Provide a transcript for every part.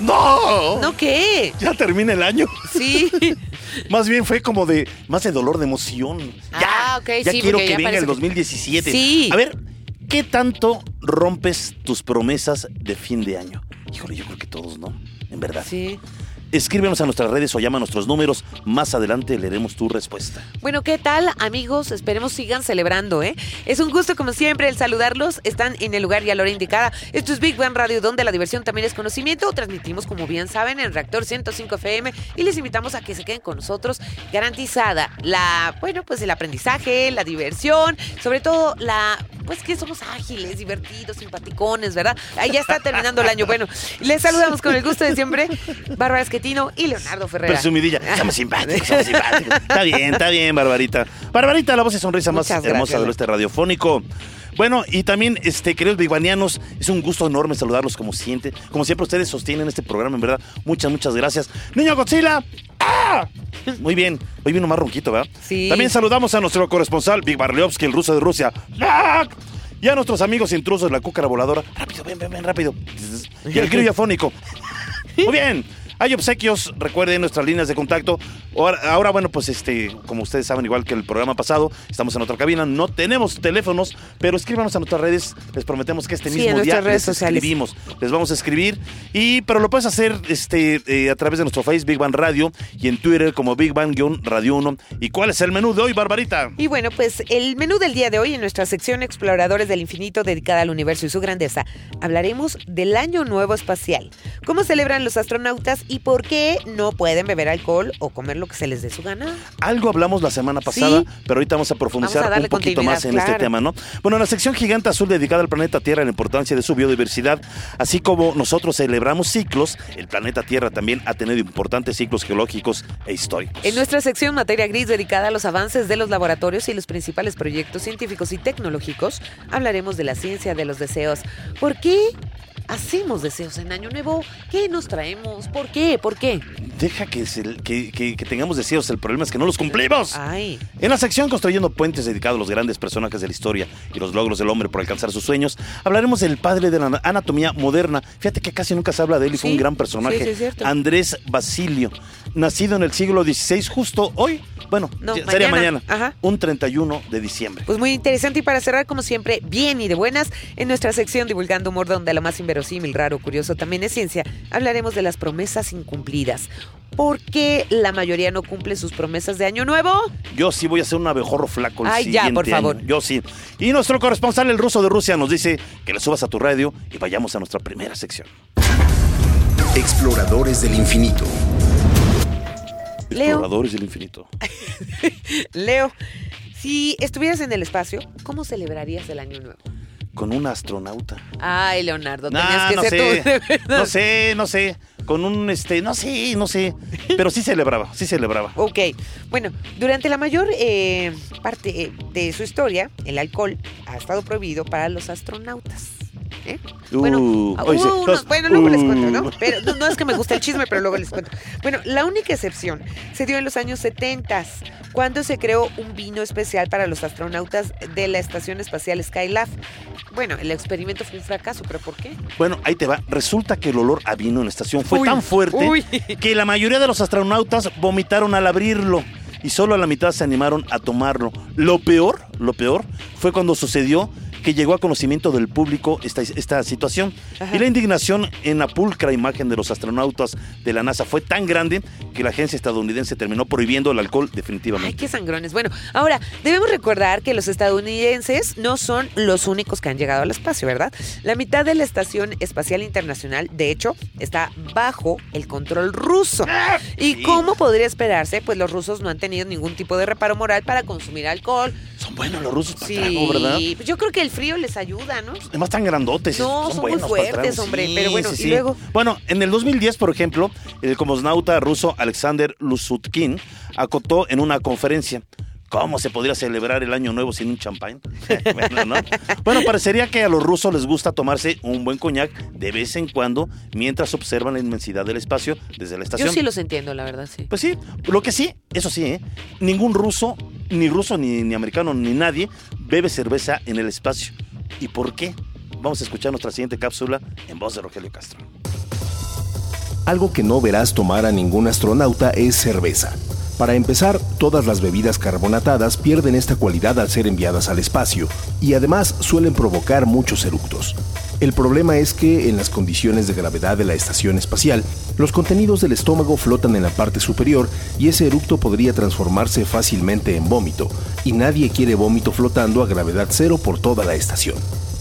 ¡No! ¿No qué? Ya termina el año. Sí. Más bien fue como de más de dolor de emoción. Ya, Ah, ok, ya sí, quiero que ya venga el que- 2017. Sí. A ver, ¿qué tanto rompes tus promesas de fin de año? Híjole, yo creo que todos, ¿no? En verdad. Sí. Escríbenos a nuestras redes o llama a nuestros números. Más adelante leeremos tu respuesta. Bueno, ¿qué tal, amigos? Esperemos sigan celebrando, ¿eh? Es un gusto, como siempre, el saludarlos. Están en el lugar y a la hora indicada. Esto es Big Bang Radio, donde la diversión también es conocimiento. Transmitimos, como bien saben, en Reactor 105 FM y les invitamos a que se queden con nosotros. Garantizada la, bueno, pues el aprendizaje, la diversión, sobre todo la, pues que somos ágiles, divertidos, simpaticones, ¿verdad? Ahí ya está terminando el año. Bueno, les saludamos con el gusto de siempre, Bárbara Y Leonardo Ferrera. Presumidilla. Somos simpáticos, somos simpáticos. Está bien, está bien, Barbarita. Barbarita, la voz y sonrisa más hermosa gracias. del oeste radiofónico. Bueno, y también, este, queridos biguanianos, es un gusto enorme saludarlos como siente. Como siempre, ustedes sostienen este programa, en verdad. Muchas, muchas gracias. Niño Godzilla. ¡Ah! Muy bien. Hoy vino más ronquito, ¿verdad? Sí. También saludamos a nuestro corresponsal, Big Barleovsky, el ruso de Rusia. ¡Ah! Y a nuestros amigos intrusos, la cúcara voladora. Rápido, ven, ven, ven, rápido. Y el grillo afónico. Muy bien. Hay obsequios, recuerden nuestras líneas de contacto. Ahora, ahora, bueno, pues este, como ustedes saben, igual que el programa pasado, estamos en otra cabina, no tenemos teléfonos, pero escríbanos a nuestras redes, les prometemos que este Sí, mismo día redes les sociales. escribimos, les vamos a escribir, y pero lo puedes hacer este, eh, a través de nuestro Face Big Bang Radio y en Twitter como Big Bang-Radio 1. ¿Y cuál es el menú de hoy, Barbarita? Y bueno, pues el menú del día de hoy en nuestra sección Exploradores del Infinito dedicada al universo y su grandeza, hablaremos del Año Nuevo Espacial, cómo celebran los astronautas y por qué no pueden beber alcohol o comer lo que se les dé su gana. Algo hablamos la semana pasada, Sí. pero ahorita vamos a profundizar Vamos a darle un poquito más en este tema, ¿no? Bueno, en la sección gigante azul dedicada al planeta Tierra, la importancia de su biodiversidad, así como nosotros celebramos ciclos, el planeta Tierra también ha tenido importantes ciclos geológicos e históricos. En nuestra sección Materia Gris dedicada a los avances de los laboratorios y los principales proyectos científicos y tecnológicos, hablaremos de la ciencia de los deseos. ¿Por qué hacemos deseos en Año Nuevo? ¿Qué nos traemos? ¿Por qué? ¿Por qué? Deja que, se- que- que- que tengamos deseos, el problema es que no los cumplimos. Ay. En la sección Construyendo Puentes dedicado a los grandes personajes de la historia y los logros del hombre por alcanzar sus sueños, hablaremos del padre de la anatomía moderna. Fíjate que casi nunca se habla de él y fue Sí, un gran sí, personaje. sí, es cierto. Andrés Basilio, nacido en el siglo XVI, justo hoy, bueno, No, ya- sería mañana. mañana, Ajá. un 31 de diciembre. Pues muy interesante y para cerrar como siempre, bien y de buenas, en nuestra sección Divulgando Humor donde lo más inverosímil, raro, curioso también es ciencia, hablaremos de las promesas incumplidas. ¿Por qué la mayoría no cumple sus promesas de año nuevo? Yo sí voy a ser un abejorro flaco el Ay, ya, siguiente por favor. año. Yo sí. Y nuestro corresponsal, el ruso de Rusia, nos dice que le subas a tu radio y vayamos a nuestra primera sección. Exploradores del infinito. Leo. Exploradores del infinito. Leo, si estuvieras en el espacio, ¿cómo celebrarías el año nuevo? Con un astronauta. Ay, Leonardo, Nah, tenías que no ser sé, tú, de verdad. no sé, no sé. Con un, este, no sé, no sé. Pero sí celebraba, sí celebraba. Ok, bueno, durante la mayor eh, parte eh, de su historia, el alcohol ha estado prohibido para los astronautas. ¿Eh? bueno, Uh, unos- los- bueno, luego les cuento, ¿no? uh. Pero no, no es que me guste el chisme, pero luego les cuento. Bueno, la única excepción se dio en los años 70, cuando se creó un vino especial para los astronautas de la Estación Espacial Skylab. Bueno, el experimento fue un fracaso, pero ¿por qué? Bueno, ahí te va. Resulta que el olor a vino en la estación fue Uy, tan fuerte uy. que la mayoría de los astronautas vomitaron al abrirlo y solo a la mitad se animaron a tomarlo. Lo peor, lo peor fue cuando sucedió que llegó a conocimiento del público esta, esta situación. Ajá. Y la indignación en la pulcra imagen de los astronautas de la NASA fue tan grande que la agencia estadounidense terminó prohibiendo el alcohol Ay, definitivamente. qué sangrones. Bueno, ahora, debemos recordar que los estadounidenses no son los únicos que han llegado al espacio, ¿verdad? La mitad de la Estación Espacial Internacional, de hecho, está bajo el control ruso. ¿Y sí. cómo podría esperarse? Pues los rusos no han tenido ningún tipo de reparo moral para consumir alcohol Son buenos los rusos para Sí, trago, ¿verdad? pues yo creo que el frío les ayuda, ¿no? Además tan grandotes. No, son muy buenos para fuertes, hombre, pero bueno, sí, ¿y luego? Bueno, en el 2010, por ejemplo, el cosmonauta ruso Alexander Lusutkin acotó en una conferencia. ¿Cómo se podría celebrar el año nuevo sin un champán? bueno, ¿no? Bueno, parecería que a los rusos les gusta tomarse un buen coñac de vez en cuando mientras observan la inmensidad del espacio desde la estación. Yo sí los entiendo, la verdad, sí. Pues sí, lo que sí, eso sí, ¿eh? ningún ruso, ni ruso, ni, ni americano, ni nadie bebe cerveza en el espacio. ¿Y por qué? Vamos a escuchar nuestra siguiente cápsula en voz de Rogelio Castro. Algo que no verás tomar a ningún astronauta es cerveza. Para empezar, todas las bebidas carbonatadas pierden esta cualidad al ser enviadas al espacio y además suelen provocar muchos eructos. El problema es que en las condiciones de gravedad de la estación espacial, los contenidos del estómago flotan en la parte superior y ese eructo podría transformarse fácilmente en vómito, y nadie quiere vómito flotando a gravedad cero por toda la estación.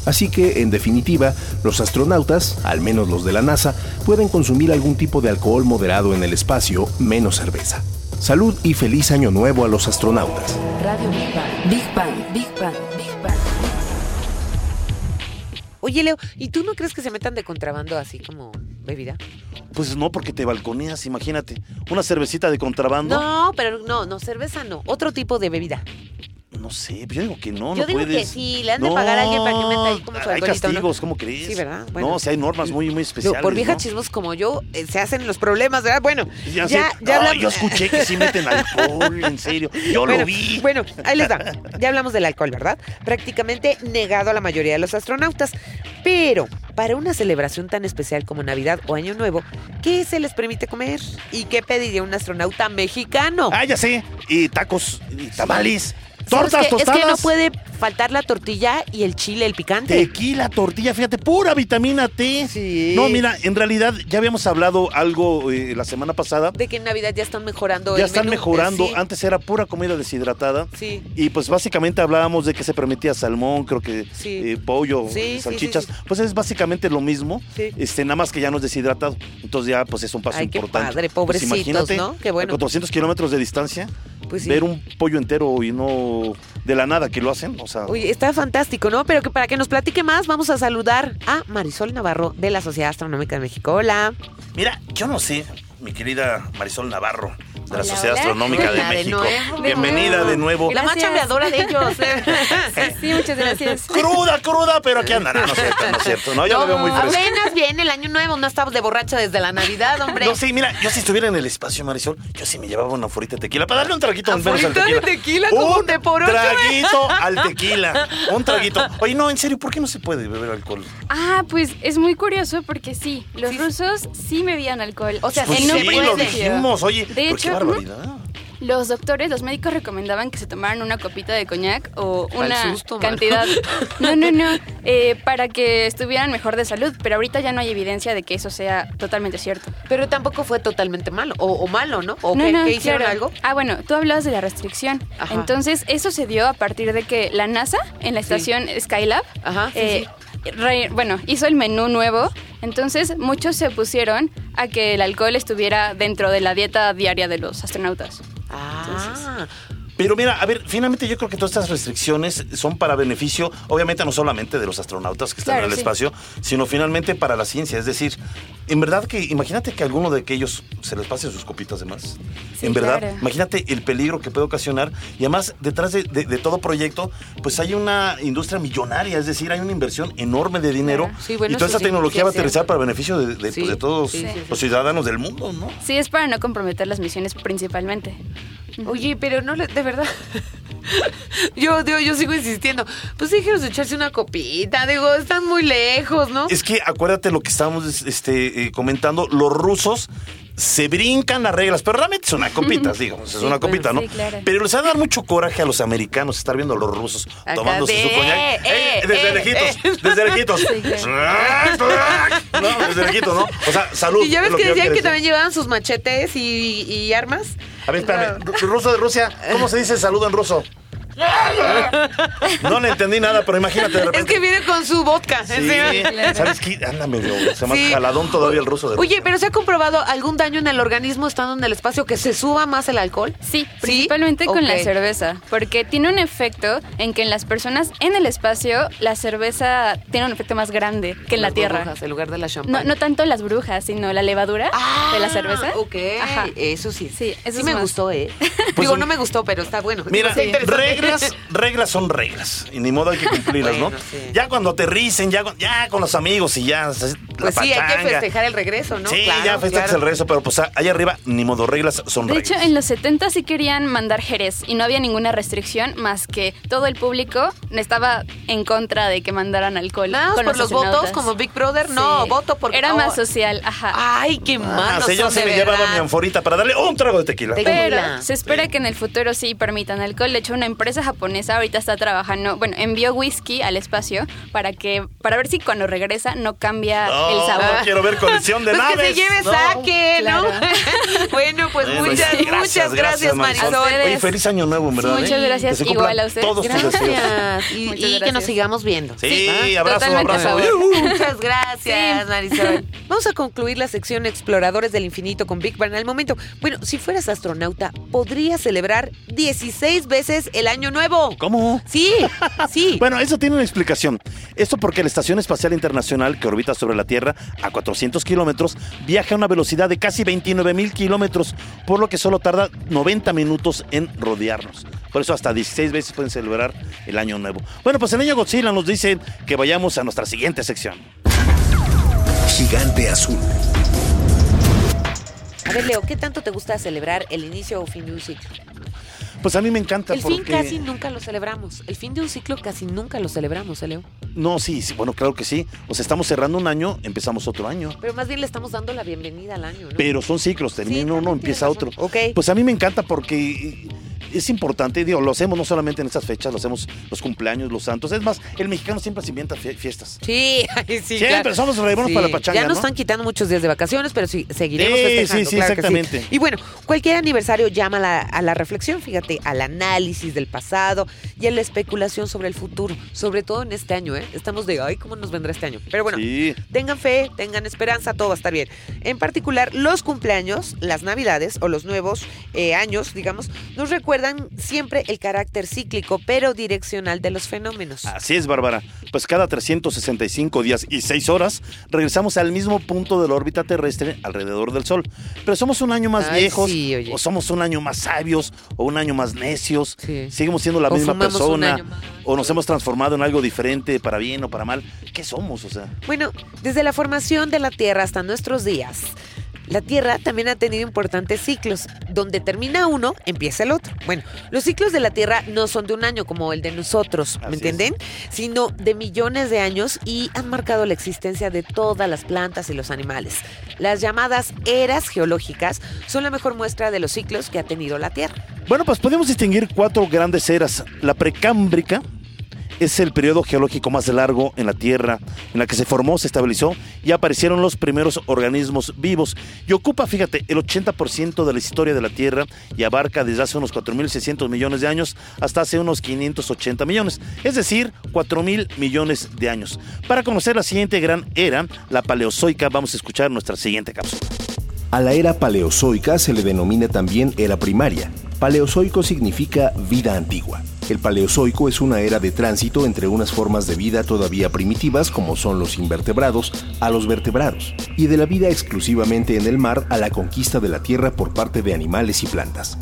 Así que, en definitiva, los astronautas, al menos los de la NASA, pueden consumir algún tipo de alcohol moderado en el espacio, menos cerveza. Salud y feliz año nuevo a los astronautas. Radio Big Bang. Big Bang, Big Bang, Big Bang. Oye, Leo, ¿y tú no crees que se metan de contrabando así como bebida? Pues no, porque te balconeas, imagínate. Una cervecita de contrabando. No, pero no, no, cerveza no. Otro tipo de bebida. No sé, yo digo que no, Yo no digo puedes. que sí, le han de pagar a alguien para que meta ahí como su Hay castigos, ¿cómo crees? Sí, ¿verdad? Bueno. No, si hay normas muy, muy especiales. Por viejas ¿no? chismos como yo, eh, se hacen los problemas, ¿verdad? Bueno, Ya, ya, sé. ya No, hablamos. yo escuché que sí meten alcohol, en serio. Yo bueno, lo vi. Bueno, ahí les va. Ya hablamos del alcohol, ¿verdad? Prácticamente negado a la mayoría de los astronautas. Pero, para una celebración tan especial como Navidad o Año Nuevo, ¿qué se les permite comer? ¿Y qué pediría un astronauta mexicano? Ah, ya sé. Y tacos, y tamales, ¿Sabes tortas tostadas. Es que no puede faltar la tortilla y el chile, el picante. Tequila, tortilla, fíjate, pura vitamina T. Sí. No, mira, en realidad ya habíamos hablado algo eh, la semana pasada. De que en Navidad ya están mejorando Ya el están menú. mejorando. Eh, sí. Antes era pura comida deshidratada. Sí. Y pues básicamente hablábamos de que se permitía salmón, creo que Sí. eh, pollo, salchichas. sí, sí. Pues es básicamente lo mismo, Sí. este, nada más que ya no es deshidratado. Entonces ya pues es un paso Ay, qué importante. padre, Pues, imagínate. Qué bueno. A 400 kilómetros de distancia, Pues sí. ver un pollo entero y no de la nada que lo hacen, o sea... Oye, está fantástico, ¿no? Pero que para que nos platique más, vamos a saludar a Marisol Navarro de la Sociedad Astronómica de México. Hola. Mira, yo no sé, mi querida Marisol Navarro, de la Sociedad hola. Astronómica de Hola, de México. nuevo. Bienvenida de nuevo. La más chambeadora de ellos. Sí, sí, muchas gracias. Cruda, cruda, pero aquí anda. No, no es cierto, no es cierto. No, yo lo veo muy fresco. apenas viene el año nuevo, no estamos de borracha desde la Navidad, hombre. No, sí, mira, yo si estuviera en el espacio, Marisol, yo sí me llevaba una forita de tequila para darle un traguito al menos al ¿Aforita de tequila. tequila? ¿Como un de por ocho? traguito al tequila. Un traguito. Oye, no, en serio, ¿por qué no se puede beber alcohol? Ah, pues es muy curioso porque sí, los Sí. rusos sí bebían alcohol. O sea, Pues en sí, un lo principio. dijimos. Oye, De hecho, barbaridad. Los doctores, los médicos recomendaban que se tomaran una copita de coñac o una susto, cantidad. No, no, no. eh, para que estuvieran mejor de salud. Pero ahorita ya no hay evidencia de que eso sea totalmente cierto. Pero tampoco fue totalmente malo. O, o malo, ¿no? ¿O no, qué, no, hicieron claro. algo? Ah, bueno, tú hablabas de la restricción. Ajá. Entonces, eso se dio a partir de que la NASA, en la Sí. estación Skylab, Ajá, sí, eh, re- bueno, hizo el menú nuevo. Entonces, muchos se opusieron a que el alcohol estuviera dentro de la dieta diaria de los astronautas. Ah, Pero mira, a ver, finalmente yo creo que todas estas restricciones son para beneficio, obviamente no solamente de los astronautas que están Claro, en el sí. espacio, sino finalmente para la ciencia. Es decir, en verdad que imagínate que a alguno de aquellos se les pase sus copitas de más. Sí, en verdad, claro. imagínate el peligro que puede ocasionar. Y además, detrás de, de- de todo proyecto, pues hay una industria millonaria, es decir, hay una inversión enorme de dinero. Claro. Sí, bueno, y toda esta sí, tecnología sí va a aterrizar para beneficio de, de- Sí, pues, de todos sí, sí, los ciudadanos del mundo, ¿no? Sí, es para no comprometer las misiones principalmente. Oye, pero no, le- de verdad. Yo, yo, yo sigo insistiendo. Pues dijeron echarse una copita. Digo, están muy lejos, ¿no? Es que acuérdate lo que estábamos este, eh, comentando, los rusos se brincan las reglas, pero realmente son una copita, digamos, es Sí, una copita, ¿no? sí, claro. Pero les va a dar mucho coraje a los americanos estar viendo a los rusos Acá tomándose de, su coñac. eh, Eh, eh, desde eh, lejitos, eh. desde lejitos. no, desde lejitos, ¿no? O sea, salud. Y ya es ves que yo decían que decir. también llevaban sus machetes y, y armas. A ver, espérame, ru- ruso de Rusia, ¿cómo se dice saludo en ruso? No le entendí nada, pero imagínate de Es repente. que viene con su vodka. Sí. ¿sabes qué? Anda medio, se llama Sí. jaladón todavía el ruso de Oye, pero ¿se ha comprobado algún daño en el organismo estando en el espacio que se suba más el alcohol? Sí, principalmente con la cerveza, porque tiene un efecto en que en las personas en el espacio la cerveza tiene un efecto más grande que en la Tierra. burbujas, en lugar de la No, champán. no tanto las brujas, sino la levadura Ah, de la cerveza. Ok, Ajá. eso sí. Sí, eso sí es me más. gustó, ¿eh? Pues Digo, un- no me gustó, pero está bueno. Mira, Está interesante. Reglas, reglas son reglas. Y ni modo hay que cumplirlas, ¿no? Sí. Ya cuando aterricen, ya, con- ya con los amigos y ya. la Pues sí, hay que festejar el regreso, ¿no? Sí, Claro, ya festejas claro. el regreso, pero pues allá arriba, ni modo, reglas son De reglas. hecho, en los 70 sí querían mandar Jerez y no había ninguna restricción más que todo el público estaba en contra de que mandaran alcohol. Nada con por los votos, como Big Brother, no, voto porque... Era más social, ajá. Ay, qué Ah, malos sí, yo se de me llevaba mi anforita para darle un trago de tequila. Te- Pero Tequila. se espera que en el futuro sí permitan alcohol. De hecho, una empresa japonesa ahorita está trabajando, bueno, envió whisky al espacio para que, para ver si cuando regresa no cambia No, el sabor. no quiero ver colección de Pues que naves. se lleve No. saque, ¿no? Claro. Bueno, pues Bueno, muchas, sí, muchas gracias, Marisol. Oye, feliz año nuevo, verdad. Muchas ¿eh? gracias, igual a ustedes. Todos tus deseos. Gracias. Y, que gracias. nos sigamos viendo. Sí, Sí, abrazo, totalmente a abrazo. favor. Muchas gracias, Sí. Marisol. Vamos a concluir la sección Exploradores del Infinito con Big Bang al momento. Bueno, si fueras astronauta, ¿podrías celebrar 16 veces el Año Nuevo? ¿Cómo? Sí, sí. Bueno, eso tiene una explicación. Esto porque la Estación Espacial Internacional, que orbita sobre la Tierra a 400 kilómetros, viaja a una velocidad de casi 29 mil kilómetros, por lo que solo tarda 90 minutos en rodearnos. Por eso hasta 16 veces pueden celebrar el Año Nuevo. Bueno, pues el Año Godzilla nos dice que vayamos a nuestra siguiente sección. Gigante azul. A ver, Leo, ¿qué tanto te gusta celebrar el inicio o fin de un ciclo? Pues a mí me encanta El fin casi nunca lo celebramos. El fin de un ciclo casi nunca lo celebramos, ¿eh, Leo? No, sí, sí, bueno, claro que sí. O sea, estamos cerrando un año, empezamos otro año. Pero más bien le estamos dando la bienvenida al año, ¿no? Pero son ciclos, termina Sí, uno, empieza otro. Ok. Pues a mí me encanta porque es importante, digo, lo hacemos no solamente en estas fechas, lo hacemos los cumpleaños, los santos. Es más, el mexicano siempre se inventa fie- fiestas. Sí, sí, Siempre claro. somos reibonos para la pachanga, Ya nos ¿no? están quitando muchos días de vacaciones, pero sí, seguiremos Sí, festejando, sí, sí, claro exactamente. Y bueno, cualquier aniversario llama a la, a la reflexión, fíjate, al análisis del pasado y a la especulación sobre el futuro, sobre todo en este año, ¿eh? Estamos de, ay, ¿cómo nos vendrá este año? Pero bueno, Sí. tengan fe, tengan esperanza, todo va a estar bien. En particular, los cumpleaños, las navidades o los nuevos eh, años, digamos, nos recuerdan siempre el carácter cíclico, pero direccional de los fenómenos. Así es, Bárbara. Pues cada 365 días y 6 horas regresamos al mismo punto de la órbita terrestre alrededor del Sol. Pero somos un año más Ay, viejos, sí, o somos un año más sabios, o un año más necios. Sí. Seguimos siendo la O misma persona, o nos hemos transformado en algo diferente, para bien o para mal. ¿Qué somos? O sea. Bueno, desde la formación de la Tierra hasta nuestros días, la Tierra también ha tenido importantes ciclos. Donde termina uno, empieza el otro. Bueno, los ciclos de la Tierra no son de un año como el de nosotros, ¿me Así entienden? Sino de millones de años y han marcado la existencia de todas las plantas y los animales. Las llamadas eras geológicas son la mejor muestra de los ciclos que ha tenido la Tierra. Bueno, pues podemos distinguir cuatro grandes eras. La precámbrica es el periodo geológico más largo en la Tierra, en la que se formó, se estabilizó y aparecieron los primeros organismos vivos. Y ocupa, fíjate, el 80% de la historia de la Tierra y abarca desde hace unos 4.600 millones de años hasta hace unos 580 millones, es decir, 4.000 millones de años. Para conocer la siguiente gran era, la paleozoica, vamos a escuchar nuestra siguiente cápsula. A la era paleozoica se le denomina también era primaria. Paleozoico significa vida antigua. El paleozoico es una era de tránsito entre unas formas de vida todavía primitivas, como son los invertebrados, a los vertebrados, y de la vida exclusivamente en el mar a la conquista de la tierra por parte de animales y plantas.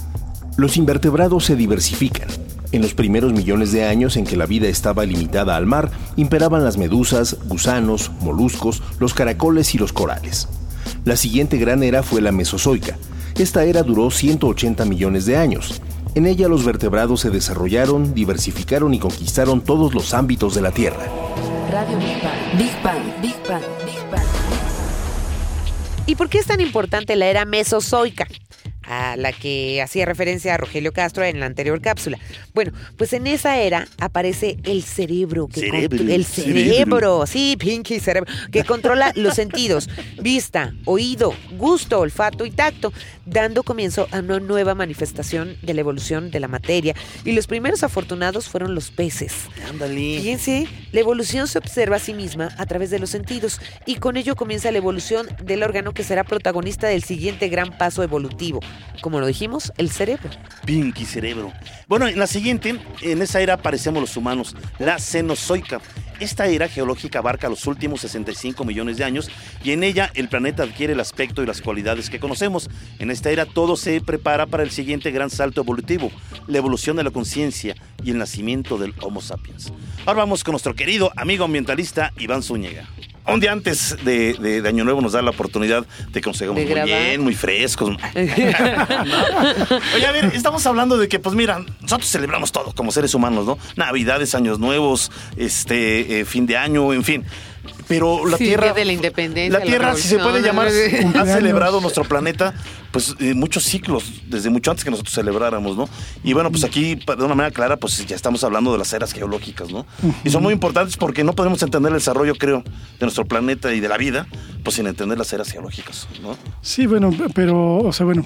Los invertebrados se diversifican. En los primeros millones de años en que la vida estaba limitada al mar, imperaban las medusas, gusanos, moluscos, los caracoles y los corales. La siguiente gran era fue la Mesozoica. Esta era duró 180 millones de años. En ella los vertebrados se desarrollaron, diversificaron y conquistaron todos los ámbitos de la Tierra. Radio Big Bang. Big Bang. Big Bang. Big Bang. ¿Y por qué es tan importante la era mesozoica? A la que hacía referencia a Rogelio Castro en la anterior cápsula. Bueno, pues en esa era aparece el cerebro. Que Cerebro, el cerebro. cerebro, sí, Pinky cerebro, que controla los sentidos, vista, oído, gusto, olfato y tacto, dando comienzo a una nueva manifestación de la evolución de la materia. Y los primeros afortunados fueron los peces. Ándale. Fíjense, la evolución se observa a sí misma a través de los sentidos y con ello comienza la evolución del órgano que será protagonista del siguiente gran paso evolutivo. Como lo dijimos, el cerebro. Pinky cerebro. Bueno, en la siguiente, en esa era aparecemos los humanos, la Cenozoica. Esta era geológica abarca los últimos 65 millones de años y en ella el planeta adquiere el aspecto y las cualidades que conocemos. En esta era todo se prepara para el siguiente gran salto evolutivo, la evolución de la conciencia y el nacimiento del Homo sapiens. Ahora vamos con nuestro querido amigo ambientalista Iván Zúñiga. Un día antes de, de- de Año Nuevo nos da la oportunidad de que nos De muy grabar. bien, muy frescos. Oye, a ver, estamos hablando de que, pues mira, nosotros celebramos todo como seres humanos, ¿no? Navidades, años nuevos, este, eh, fin de año, en fin. Pero la Sí, Tierra. De la Independencia, La la Tierra, si se puede llamar, ha celebrado nuestro planeta, pues eh, muchos ciclos, desde mucho antes que nosotros celebráramos, ¿no? Y bueno, pues aquí, de una manera clara, pues ya estamos hablando de las eras geológicas, ¿no? Y son muy importantes porque no podemos entender el desarrollo, creo, de nuestro planeta y de la vida, pues sin entender las eras geológicas, ¿no? Sí, bueno, pero, o sea, bueno,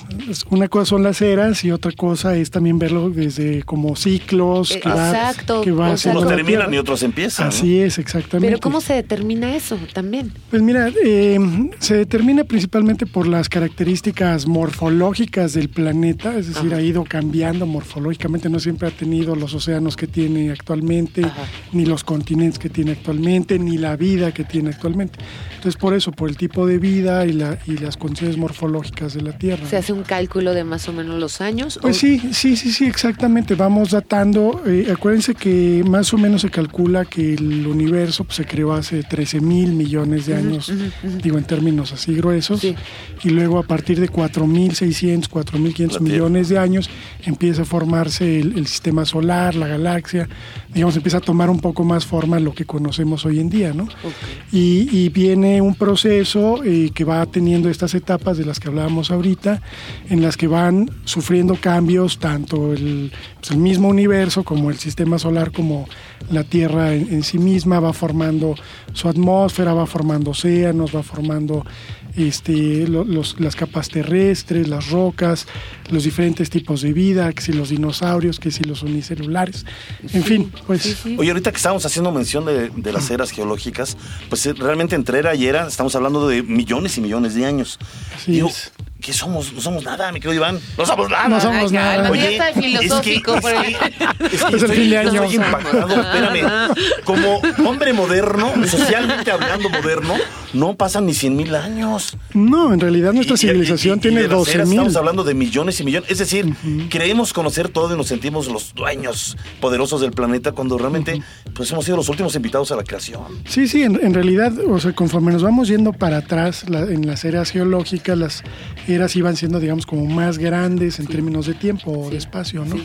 una cosa son las eras y otra cosa es también verlo desde como ciclos Eh, que va, exacto, que va Unos terminan y otros empiezan. ¿no? Así es, exactamente. Pero ¿cómo se determina eso también? Pues mira, eh, se determina principalmente por las características morfológicas del planeta, es decir, ha ido cambiando morfológicamente, no siempre ha tenido los océanos que tiene actualmente, Ajá. ni los continentes que tiene actualmente, ni la vida que tiene actualmente. Entonces, por eso, por el tipo de vida y, la, y las condiciones morfológicas de la Tierra. ¿Se hace un cálculo de más o menos los años? Pues ¿O- sí, sí, sí, sí, exactamente. Vamos datando. eh, acuérdense que más o menos se calcula que el universo pues, se creó hace 13 mil millones de años, digo en términos así gruesos, Sí. y luego a partir de 4.600, 4.500 La Tierra. millones de años empieza a formarse el, el sistema solar, la galaxia, digamos, empieza a tomar un poco más forma lo que conocemos hoy en día, ¿no? Y, y viene un proceso eh, que va teniendo estas etapas de las que hablábamos ahorita, en las que van sufriendo cambios tanto el, pues, el mismo universo como el sistema solar, como la Tierra en, en sí misma, va formando su atmósfera, va formando océanos, va formando este, lo- los- las capas terrestres, las rocas, los diferentes tipos de vida, que si los dinosaurios, que si los unicelulares, en fin, pues... Oye, ahorita que estábamos haciendo mención de, de las eras geológicas, pues eh, realmente entre era y era estamos hablando de millones y millones de años. Así Digo, es. ¿Qué somos? No somos nada, mi querido Iván. No somos nada. No somos Ay, nada. Oye, está es que- filosófico. por es que Es el estoy- fin de año. Estoy impactado, espérame. Como hombre moderno, socialmente hablando moderno, no pasan ni 100 mil años. No, en realidad nuestra Y- civilización y- y tiene de las 12 eras mil. Estamos hablando de millones y millones. Es decir, creemos conocer todo y nos sentimos los dueños poderosos del planeta cuando realmente pues hemos sido los últimos invitados a la creación. Sí, sí, en, en realidad, o sea, conforme nos vamos yendo para atrás la- en las eras geológicas, las eras iban siendo, digamos, como más grandes en términos de tiempo o de espacio, ¿no?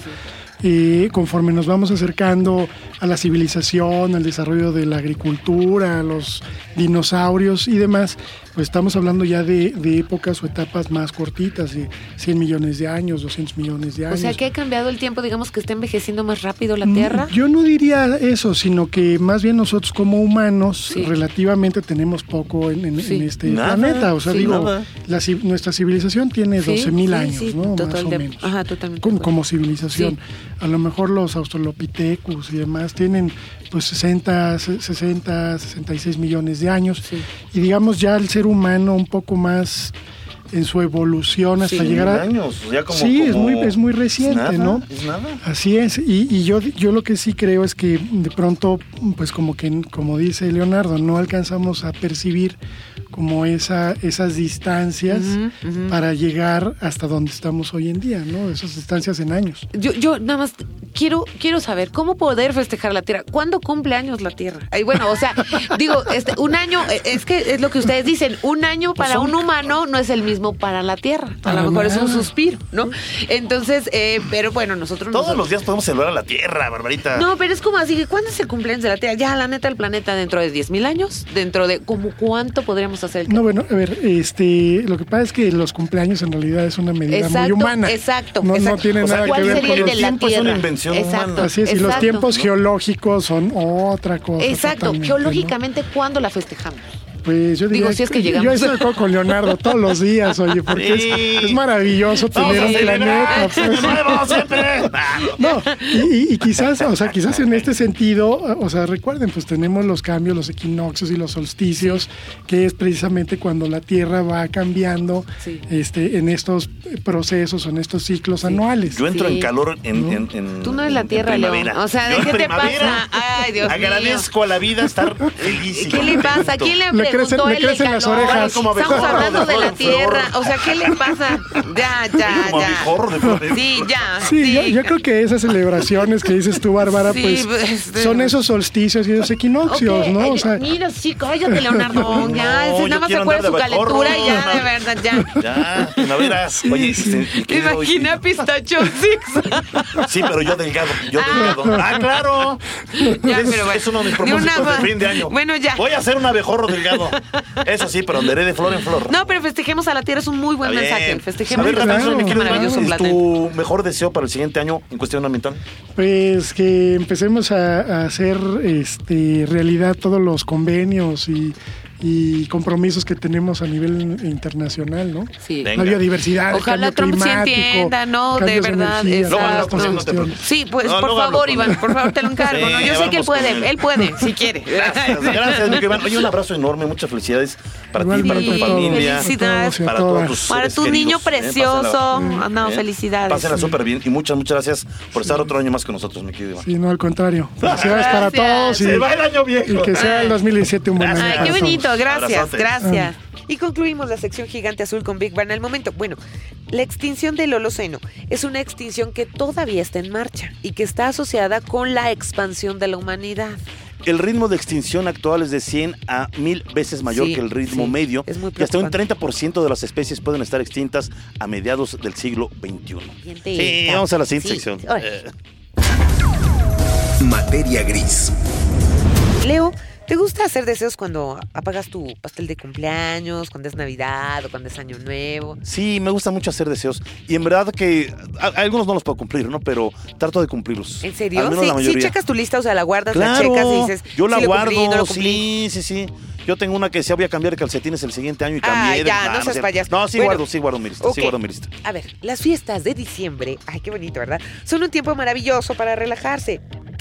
Y conforme nos vamos acercando a la civilización, al desarrollo de la agricultura, a los dinosaurios y demás, pues estamos hablando ya de, de épocas o etapas más cortitas, de 100 millones de años, 200 millones de O años. sea, que ha cambiado el tiempo, digamos que está envejeciendo más rápido la Mm, Tierra. Yo no diría eso, sino que más bien nosotros como humanos Sí. relativamente tenemos poco en, en- Sí. en este Nada, planeta. O sea, sí. digo, Nada. la nuestra civilización tiene Sí, 12 mil sí, años, sí, ¿no? total más o de- menos. ajá, totalmente Como, como civilización. Sí. A lo mejor los australopithecus y demás tienen pues 60, se- 60, 66 millones de años. Sí. Y digamos ya el ser humano un poco más en su evolución hasta Sí. llegar a... años, ya como, Sí, es muy- es muy reciente, nada, ¿no? Es nada. Así es, y, y yo, yo lo que sí creo es que de pronto, pues como que, como dice Leonardo, no alcanzamos a percibir como esa, esas distancias para llegar hasta donde estamos hoy en día, ¿no? Esas distancias en años. Yo, yo nada más quiero, quiero saber cómo poder festejar la Tierra. ¿Cuándo cumple años la Tierra? Ay, bueno, o sea, digo, este, un año, eh, es que es lo que ustedes dicen, un año para un humano no es el mismo para la Tierra. A lo mejor es un suspiro, ¿no? Entonces, eh, pero bueno, nosotros Todos nosotros- los días podemos celebrar a la Tierra, Barbarita. No, pero es como así, ¿cuándo es el cumpleaños de la Tierra? Ya, la neta, el planeta dentro de 10.000 años, dentro de, como cuánto podríamos hacer el No, bueno, a ver, este, lo que pasa es que los cumpleaños en realidad es una medida muy Exacto, humana. exacto, No, no tiene O sea, nada ¿cuál que ver con el los de la tiempo es una invención Exacto. humana. Así es, y los tiempos geológicos son otra cosa. Exacto, geológicamente, ¿cuándo la festejamos? ¿No? Pues yo Digo, diría si es que yo llegamos. estoy de acuerdo con Leonardo todos los días, oye, porque Sí. es, es maravilloso tener un planeta. pues. nuevo siempre. No, y, y- y quizás, o sea, quizás en este sentido, o sea, recuerden, pues tenemos los cambios, los equinoccios y los solsticios, que es precisamente cuando la Tierra va cambiando Sí. este, en estos procesos o en estos ciclos anuales. Yo entro Sí. en calor en, en, en- Tú no eres la en tierra. León. O sea, ¿de Yo qué te pasa? Ay, Dios mío. Agradezco a la vida estar feliz. ¿Qué le pasa? ¿Quién le crecen- de crecen las orejas. Como Estamos hablando de la tierra. O sea, ¿qué le pasa? Ya, ya, Como ya. Sí, ya. Sí, Yo, yo creo que esas celebraciones que dices tú, Bárbara, Sí, pues pues, son esos solsticios y esos equinoccios, ¿no? O eh, sea, mira, sí, cállate, Leonardo. No, ya, ese yo nada más se acuerda su calentura y ya, de verdad, ya. Ya, primavera. Oye, sí. se- mi Me querido- imaginé a Pistacho Six. Sí, pero yo delgado, yo delgado. Ah, claro. Ya, es, pero bueno. es uno de mis propósitos de fin de año. Bueno, ya. Voy a hacer un abejorro delgado. Eso sí, pero andaré de flor en flor. No, pero festejemos a la Tierra, es un muy buen Está mensaje. bien. Festejemos A ver, claro. maravilloso ¿Es tu mejor deseo para el siguiente año en cuestión ambiental? Pues que empecemos a, a hacer este, realidad todos los convenios y, y compromisos que tenemos a nivel internacional, ¿no? Sí. Venga. La biodiversidad, el Ojalá cambio Trump se climático, entienda, ¿no? De verdad, energía, con él, no te cuestiones. preocupes. Sí, pues No, por favor, Iván, por favor, te lo encargo. Sí, ¿no? Yo sé que él puede, él. él puede, si quiere. Gracias, gracias, Iván. Oye, un abrazo enorme, muchas felicidades para ti, para tu familia, Felicidades. para todos tus Para seres tu queridos, niño ¿eh? precioso. Ah, no, ¿eh? felicidades. Pásenla súper bien y muchas, muchas gracias por estar otro año más con nosotros, mi querido Iván. Sí, no, al contrario. Felicidades para todos y, Se va el año viejo. y que sea el 2017 un buen año. Ay, para qué bonito, gracias, Abrazote. gracias. Y concluimos la sección gigante azul con Big Bang al momento. Bueno, la extinción del Holoceno es una extinción que todavía está en marcha y que está asociada con la expansión de la humanidad. El ritmo de extinción actual es de 100 a 1000 veces mayor Sí, que el ritmo sí, medio es muy y hasta un preocupante. 30% de las especies pueden estar extintas a mediados del siglo XXI. Sí, vamos a la siguiente Sí, sección. Eh, Materia gris. Leo, ¿te gusta hacer deseos cuando apagas tu pastel de cumpleaños, cuando es Navidad o cuando es Año Nuevo? Sí, me gusta mucho hacer deseos. Y en verdad que a- algunos no los puedo cumplir, ¿no? Pero trato de cumplirlos. ¿En serio? Al menos Sí, la sí, checas tu lista, o sea, la guardas, la checas y dices, yo la sí lo guardo, cumplí, no lo cumplí. sí, sí, sí. Yo tengo una que decía voy a cambiar de calcetines el siguiente año y Ah, cambié. de- ya, Ah, no seas cierto. payaso. No, sí Bueno, guardo, sí guardo mi lista, sí guardo mi lista. A ver, las fiestas de diciembre, ay, qué bonito, ¿verdad? Son un tiempo maravilloso para relajarse.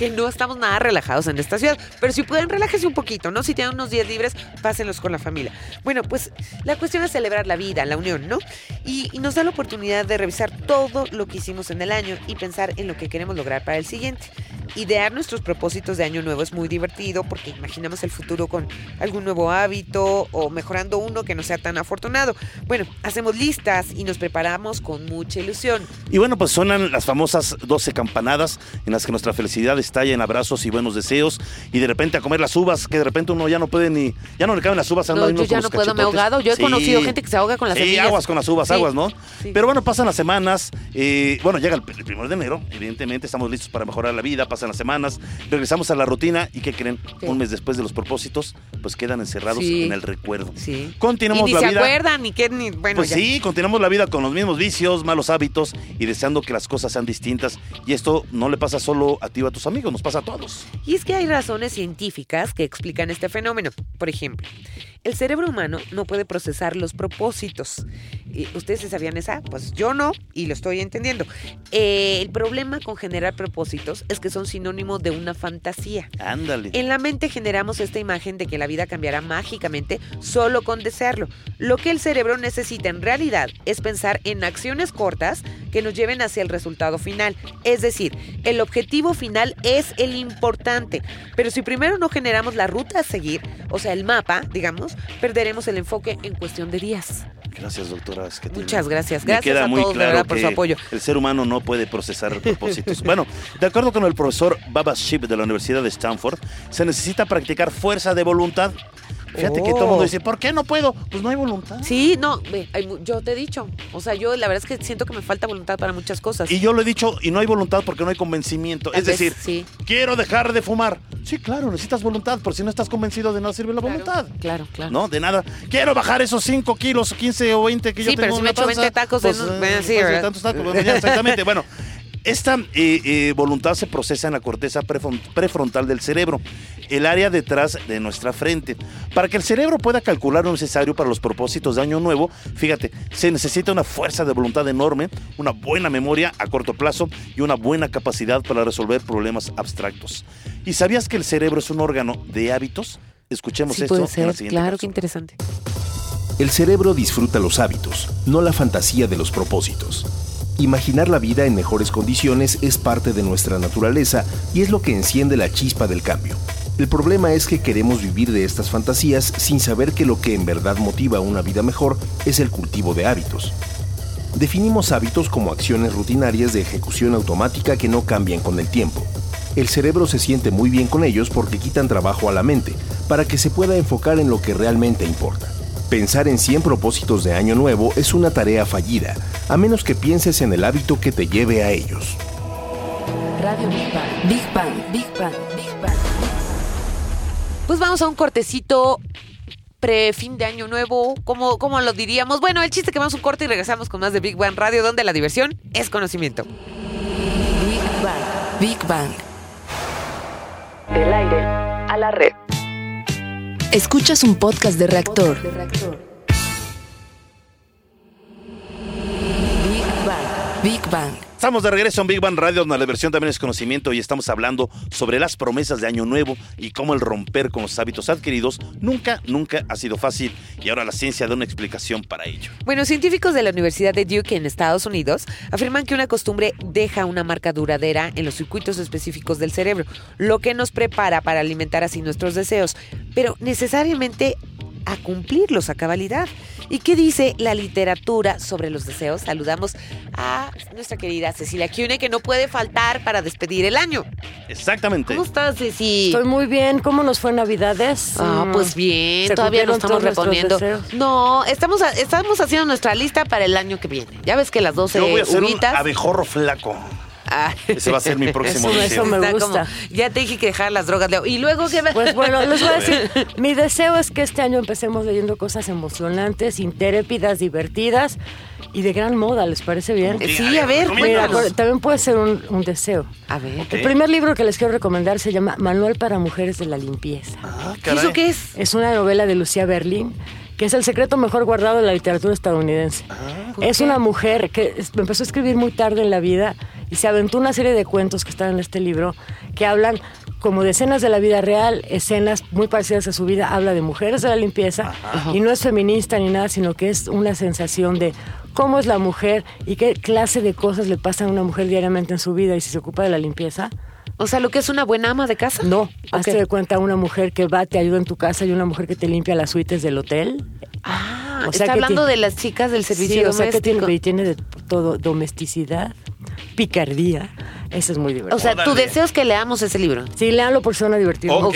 No estamos nada relajados en esta ciudad, pero si pueden, relájese un poquito, ¿no? Si tienen unos días libres, pásenlos con la familia. Bueno, pues la cuestión es celebrar la vida, la unión, ¿no? Y, y nos da la oportunidad de revisar todo lo que hicimos en el año y pensar en lo que queremos lograr para el siguiente. Idear nuestros propósitos de año nuevo es muy divertido porque imaginamos el futuro con algún nuevo hábito o mejorando uno que no sea tan afortunado. Bueno, hacemos listas y nos preparamos con mucha ilusión. Y bueno, pues suenan las famosas 12 campanadas en las que nuestra felicidad estalla en abrazos y buenos deseos y de repente a comer las uvas, que de repente uno ya no puede ni, ya no le caben las uvas. anda No, yo ya no puedo, me he ahogado. Yo he Sí. conocido gente que se ahoga con las Sí, semillas. aguas con las uvas, Sí, aguas, ¿no? sí. Pero bueno, pasan las semanas, eh, bueno, llega el, el primero de enero, evidentemente estamos listos para mejorar la vida, pasan las semanas, regresamos a la rutina y ¿qué creen? Un mes después de los propósitos, pues quedan encerrados Sí. en el recuerdo. Sí. Y Continuamos ni la se vida. acuerdan, ni qué, ni. Bueno, Pues ya. sí, continuamos la vida con los mismos vicios, malos hábitos y deseando que las cosas sean distintas. Y esto no le pasa solo a ti o a tus amigos, nos pasa a todos. Y es que hay razones científicas que explican este fenómeno. Por ejemplo, el cerebro humano no puede procesar los propósitos. ¿Y ¿Ustedes se sabían esa? Pues yo no, y lo estoy entendiendo. Eh, el problema con generar propósitos es que son sinónimos de una fantasía. Ándale. En la mente generamos esta imagen de que la vida cambiará mágicamente solo con desearlo. Lo que el cerebro necesita en realidad es pensar en acciones cortas que nos lleven hacia el resultado final. Es decir, el objetivo final es el importante. Pero si primero no generamos la ruta a seguir, o sea, el mapa, digamos, perderemos el enfoque en cuestión de días. Gracias, doctora. Schettino. Muchas gracias. Gracias queda a muy todos, claro verdad, por su apoyo. El ser humano no puede procesar propósitos. bueno, de acuerdo con el profesor Baba Ship de la Universidad de Stanford, se necesita practicar fuerza de voluntad. Fíjate que todo el mundo dice, ¿por qué no puedo? Pues no hay voluntad. Sí, no, yo te he dicho. O sea, yo la verdad es que siento que me falta voluntad para muchas cosas. Y yo lo he dicho, y no hay voluntad porque no hay convencimiento. Tal es vez, decir, sí. quiero dejar de fumar. Sí, claro, necesitas voluntad, por si no estás convencido de nada sirve la voluntad. Claro, claro. No, de nada. Quiero bajar esos 5 kilos, 15 o 20 que yo Sí, tengo pero si me panza, 20 tacos en un- eh, sí, pues, tantos tacos, bueno, exactamente. bueno, esta eh, eh, voluntad se procesa en la corteza prefron- prefrontal del cerebro, el área detrás de nuestra frente. Para que el cerebro pueda calcular lo necesario para los propósitos de año nuevo, fíjate, se necesita una fuerza de voluntad enorme, una buena memoria a corto plazo y una buena capacidad para resolver problemas abstractos. ¿Y sabías que el cerebro es un órgano de hábitos? Escuchemos Sí esto puede en la ser, siguiente claro, qué interesante. El cerebro disfruta los hábitos, no la fantasía de los propósitos. Imaginar la vida en mejores condiciones es parte de nuestra naturaleza y es lo que enciende la chispa del cambio. El problema es que queremos vivir de estas fantasías sin saber que lo que en verdad motiva una vida mejor es el cultivo de hábitos. Definimos hábitos como acciones rutinarias de ejecución automática que no cambian con el tiempo. El cerebro se siente muy bien con ellos porque quitan trabajo a la mente, para que se pueda enfocar en lo que realmente importa. Pensar en 100 propósitos de año nuevo es una tarea fallida, a menos que pienses en el hábito que te lleve a ellos. Radio Big Bang. Big Bang. Big Bang. Big Bang. Pues vamos a un cortecito pre-fin de año nuevo, ¿cómo, ¿cómo lo diríamos? Bueno, el chiste que vamos a un corte y regresamos con más de Big Bang Radio, donde la diversión es conocimiento. Big Bang. Big Bang. Del aire a la red. Escuchas un podcast de reactor. Big Bang. Estamos de regreso en Big Bang Radio, donde la versión también es conocimiento y estamos hablando sobre las promesas de Año Nuevo y cómo el romper con los hábitos adquiridos nunca, nunca ha sido fácil y ahora la ciencia da una explicación para ello. Bueno, científicos de la Universidad de Duke en Estados Unidos afirman que una costumbre deja una marca duradera en los circuitos específicos del cerebro, lo que nos prepara para alimentar así nuestros deseos, pero necesariamente a cumplirlos a cabalidad. ¿Y qué dice la literatura sobre los deseos? Saludamos a nuestra querida Cecilia Cune, que no puede faltar para despedir el año. Exactamente. ¿Cómo estás, Ceci? Estoy muy bien. ¿Cómo nos fue en Navidades? Ah, Mm, pues bien, ¿se todavía nos estamos reponiendo. No, estamos, estamos haciendo nuestra lista para el año que viene. Ya ves que las 12 Yo voy a hacer un uvitas. abejorro flaco. Ah. Ese va a ser mi próximo Eso- deseo. eso me gusta. como, ya te dije que dejar las drogas, Leo. Y luego que Pues bueno, les voy a decir, mi deseo es que este año empecemos leyendo cosas emocionantes, intrépidas, divertidas y de gran moda, ¿les parece bien? Sí, Sí, a ver. Mira, también puede ser un, un deseo. A ver. El primer libro que les quiero recomendar se llama Manual para Mujeres de la Limpieza. Ah, ¿Y caray. ¿Eso qué es? Es una novela de Lucía Berlín, que es el secreto mejor guardado de la literatura estadounidense. ¿por es qué? una mujer que empezó a escribir muy tarde en la vida y se aventó una serie de cuentos que están en este libro que hablan como de escenas de la vida real, escenas muy parecidas a su vida, habla de mujeres de la limpieza y no es feminista ni nada, sino que es una sensación de cómo es la mujer y qué clase de cosas le pasan a una mujer diariamente en su vida y si se ocupa de la limpieza. O sea, lo que es una buena ama de casa. No, hazte de cuenta una mujer que va, te ayuda en tu casa y una mujer que te limpia las suites del hotel. Ah, O sea está que hablando de las chicas del servicio Sí, o sea que tiene, y tiene de todo, domesticidad, picardía. Eso es muy divertido. O sea, tu deseo es que leamos ese libro. sí, léanlo porque suena divertido. Ok. Ok.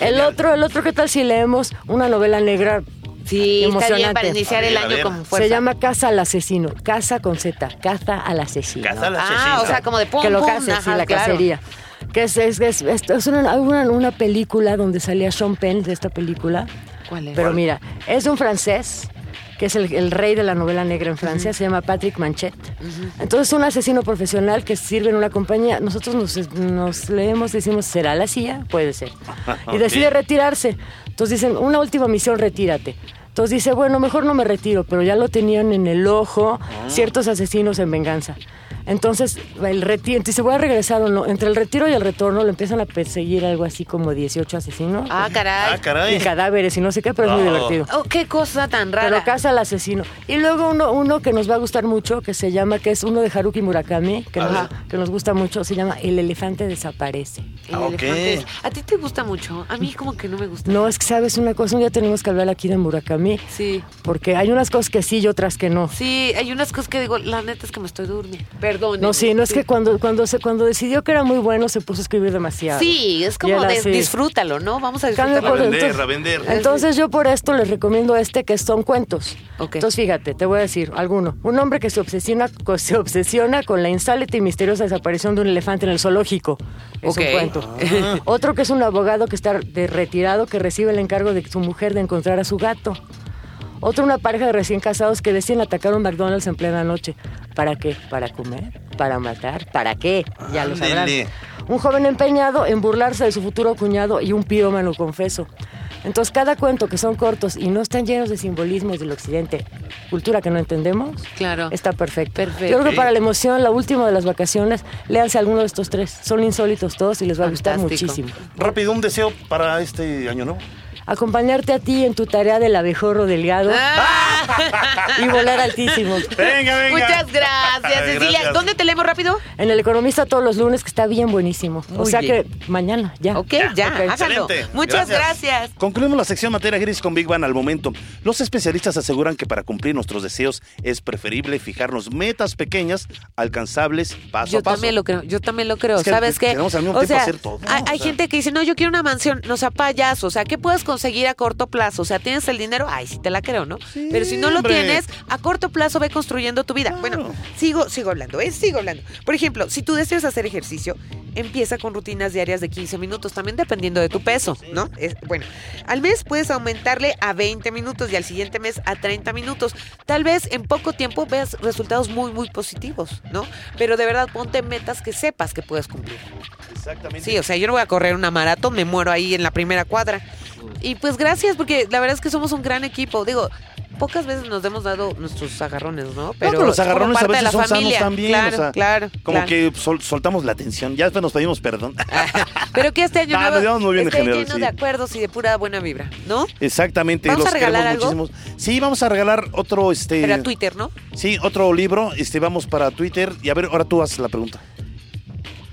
El otro, el otro, ¿qué tal si leemos una novela negra? Sí, está bien Emocionante. para iniciar ver, el año con fuerza. Se llama Casa al asesino. Casa con Z. Caza al asesino. Caza al Ah, asesino. o sea, como de pum, que lo case, sí, la claro. cacería. Que es, es, es, es- es una, una, una película donde salía Sean Penn de esta película. ¿Cuál es? Pero mira, es de un francés que es el, el rey de la novela negra en Francia, se llama Patrick Manchet. Entonces, un asesino profesional que sirve en una compañía, nosotros nos, nos leemos, decimos, ¿será la CIA? Puede ser. Y decide retirarse. Entonces dicen, una última misión, retírate. Entonces dice, bueno, mejor no me retiro, pero ya lo tenían en el ojo ciertos asesinos en venganza. Entonces, el retiro, dice, voy a regresar o no. Entre el retiro y el retorno lo empiezan a perseguir algo así como 18 asesinos. Ah, caray. Ah, caray. y cadáveres y no sé qué, pero es muy No. divertido. Oh, qué cosa tan rara. Pero caza al asesino. Y luego uno, uno que nos va a gustar mucho, que se llama, que es uno de Haruki Murakami, que, nos, que nos gusta mucho, se llama El elefante desaparece. El Ah, ok. elefante. ¿A ti te gusta mucho? A mí como que no me gusta. No, es que sabes una cosa, un día tenemos que hablar aquí de Murakami, Sí. porque hay unas cosas que sí y otras que no. Sí, hay unas cosas que digo, la neta es que me estoy durmiendo. Perdón. Perdón. No, sí, no es que cuando, cuando, se, cuando decidió que era muy bueno se puso a escribir demasiado. Sí, es como él de así. disfrútalo, ¿no? Vamos a disfrutarlo. por- vender, entonces- a vender. Entonces yo por esto les recomiendo este que son cuentos. Entonces fíjate, te voy a decir alguno. Un hombre que se obsesiona, se obsesiona con la insólita y misteriosa desaparición de un elefante en el zoológico. Es un cuento. Otro que es un abogado que está de retirado que recibe el encargo de su mujer de encontrar a su gato. Otro, una pareja de recién casados que deciden atacar un McDonald's en plena noche. ¿Para qué? ¿Para comer? ¿Para matar? ¿Para qué? Ya lo sabrán. Un joven empeñado en burlarse de su futuro cuñado y un pirómano confeso. Entonces, cada cuento que son cortos y no están llenos de simbolismos del occidente, cultura que no entendemos, Claro. está perfecto. Perfecto. Yo creo que para la emoción, la última de las vacaciones, léanse alguno de estos tres. Son insólitos todos y les va a gustar muchísimo. Rápido, un deseo para este año nuevo. Acompañarte a ti en tu tarea del abejorro delgado Ah. y volar altísimo. Venga, venga. Muchas gracias, Cecilia. Gracias. ¿Dónde te leemos rápido? En El Economista todos los lunes, que está bien buenísimo. o sea bien. que mañana, ya. Ok, ya. Excelente. Muchas gracias. Concluimos la sección materia gris con Big Bang al momento. Los especialistas aseguran que para cumplir nuestros deseos es preferible fijarnos metas pequeñas, alcanzables paso Yo a paso. también lo creo, yo también lo creo. Es que ¿Sabes qué? al mismo o tiempo sea, hacer todo, hay, o hay sea. gente que dice, no, yo quiero una mansión, no sea payaso, o sea, ¿qué puedes conseguir a corto plazo? O sea, ¿tienes el dinero? Ay, sí te la creo, ¿no? Pero si no lo hombre. tienes, a corto plazo ve construyendo tu vida. Bueno, sigo, sigo hablando, ¿eh? Sigo hablando. Por ejemplo, si tú deseas hacer ejercicio, empieza con rutinas diarias de 15 minutos, también dependiendo de tu peso, ¿no? Es, bueno, al mes puedes aumentarle a 20 minutos y al siguiente mes a 30 minutos. Tal vez en poco tiempo veas resultados muy, muy positivos, ¿no? Pero de verdad ponte metas que sepas que puedes cumplir. Exactamente. Sí, o sea, yo no voy a correr una maratón, me muero ahí en la primera cuadra. Y pues gracias, porque la verdad es que somos un gran equipo. Digo, pocas veces nos hemos dado nuestros agarrones, ¿no? Pero Pero los agarrones a veces son sanos familia. también. Claro, o sea, claro. Como claro. que sol- soltamos la tensión. Ya después nos pedimos perdón. Pero que este año No, nuevo nos llevamos muy bien en general, lleno sí. de acuerdos y de pura buena vibra, ¿no? Exactamente. ¿Vamos los a regalar algo? Sí, vamos a regalar otro, este. Pero a Twitter, ¿no? Sí, otro libro. Este, vamos para Twitter. Y a ver, ahora tú haces la pregunta.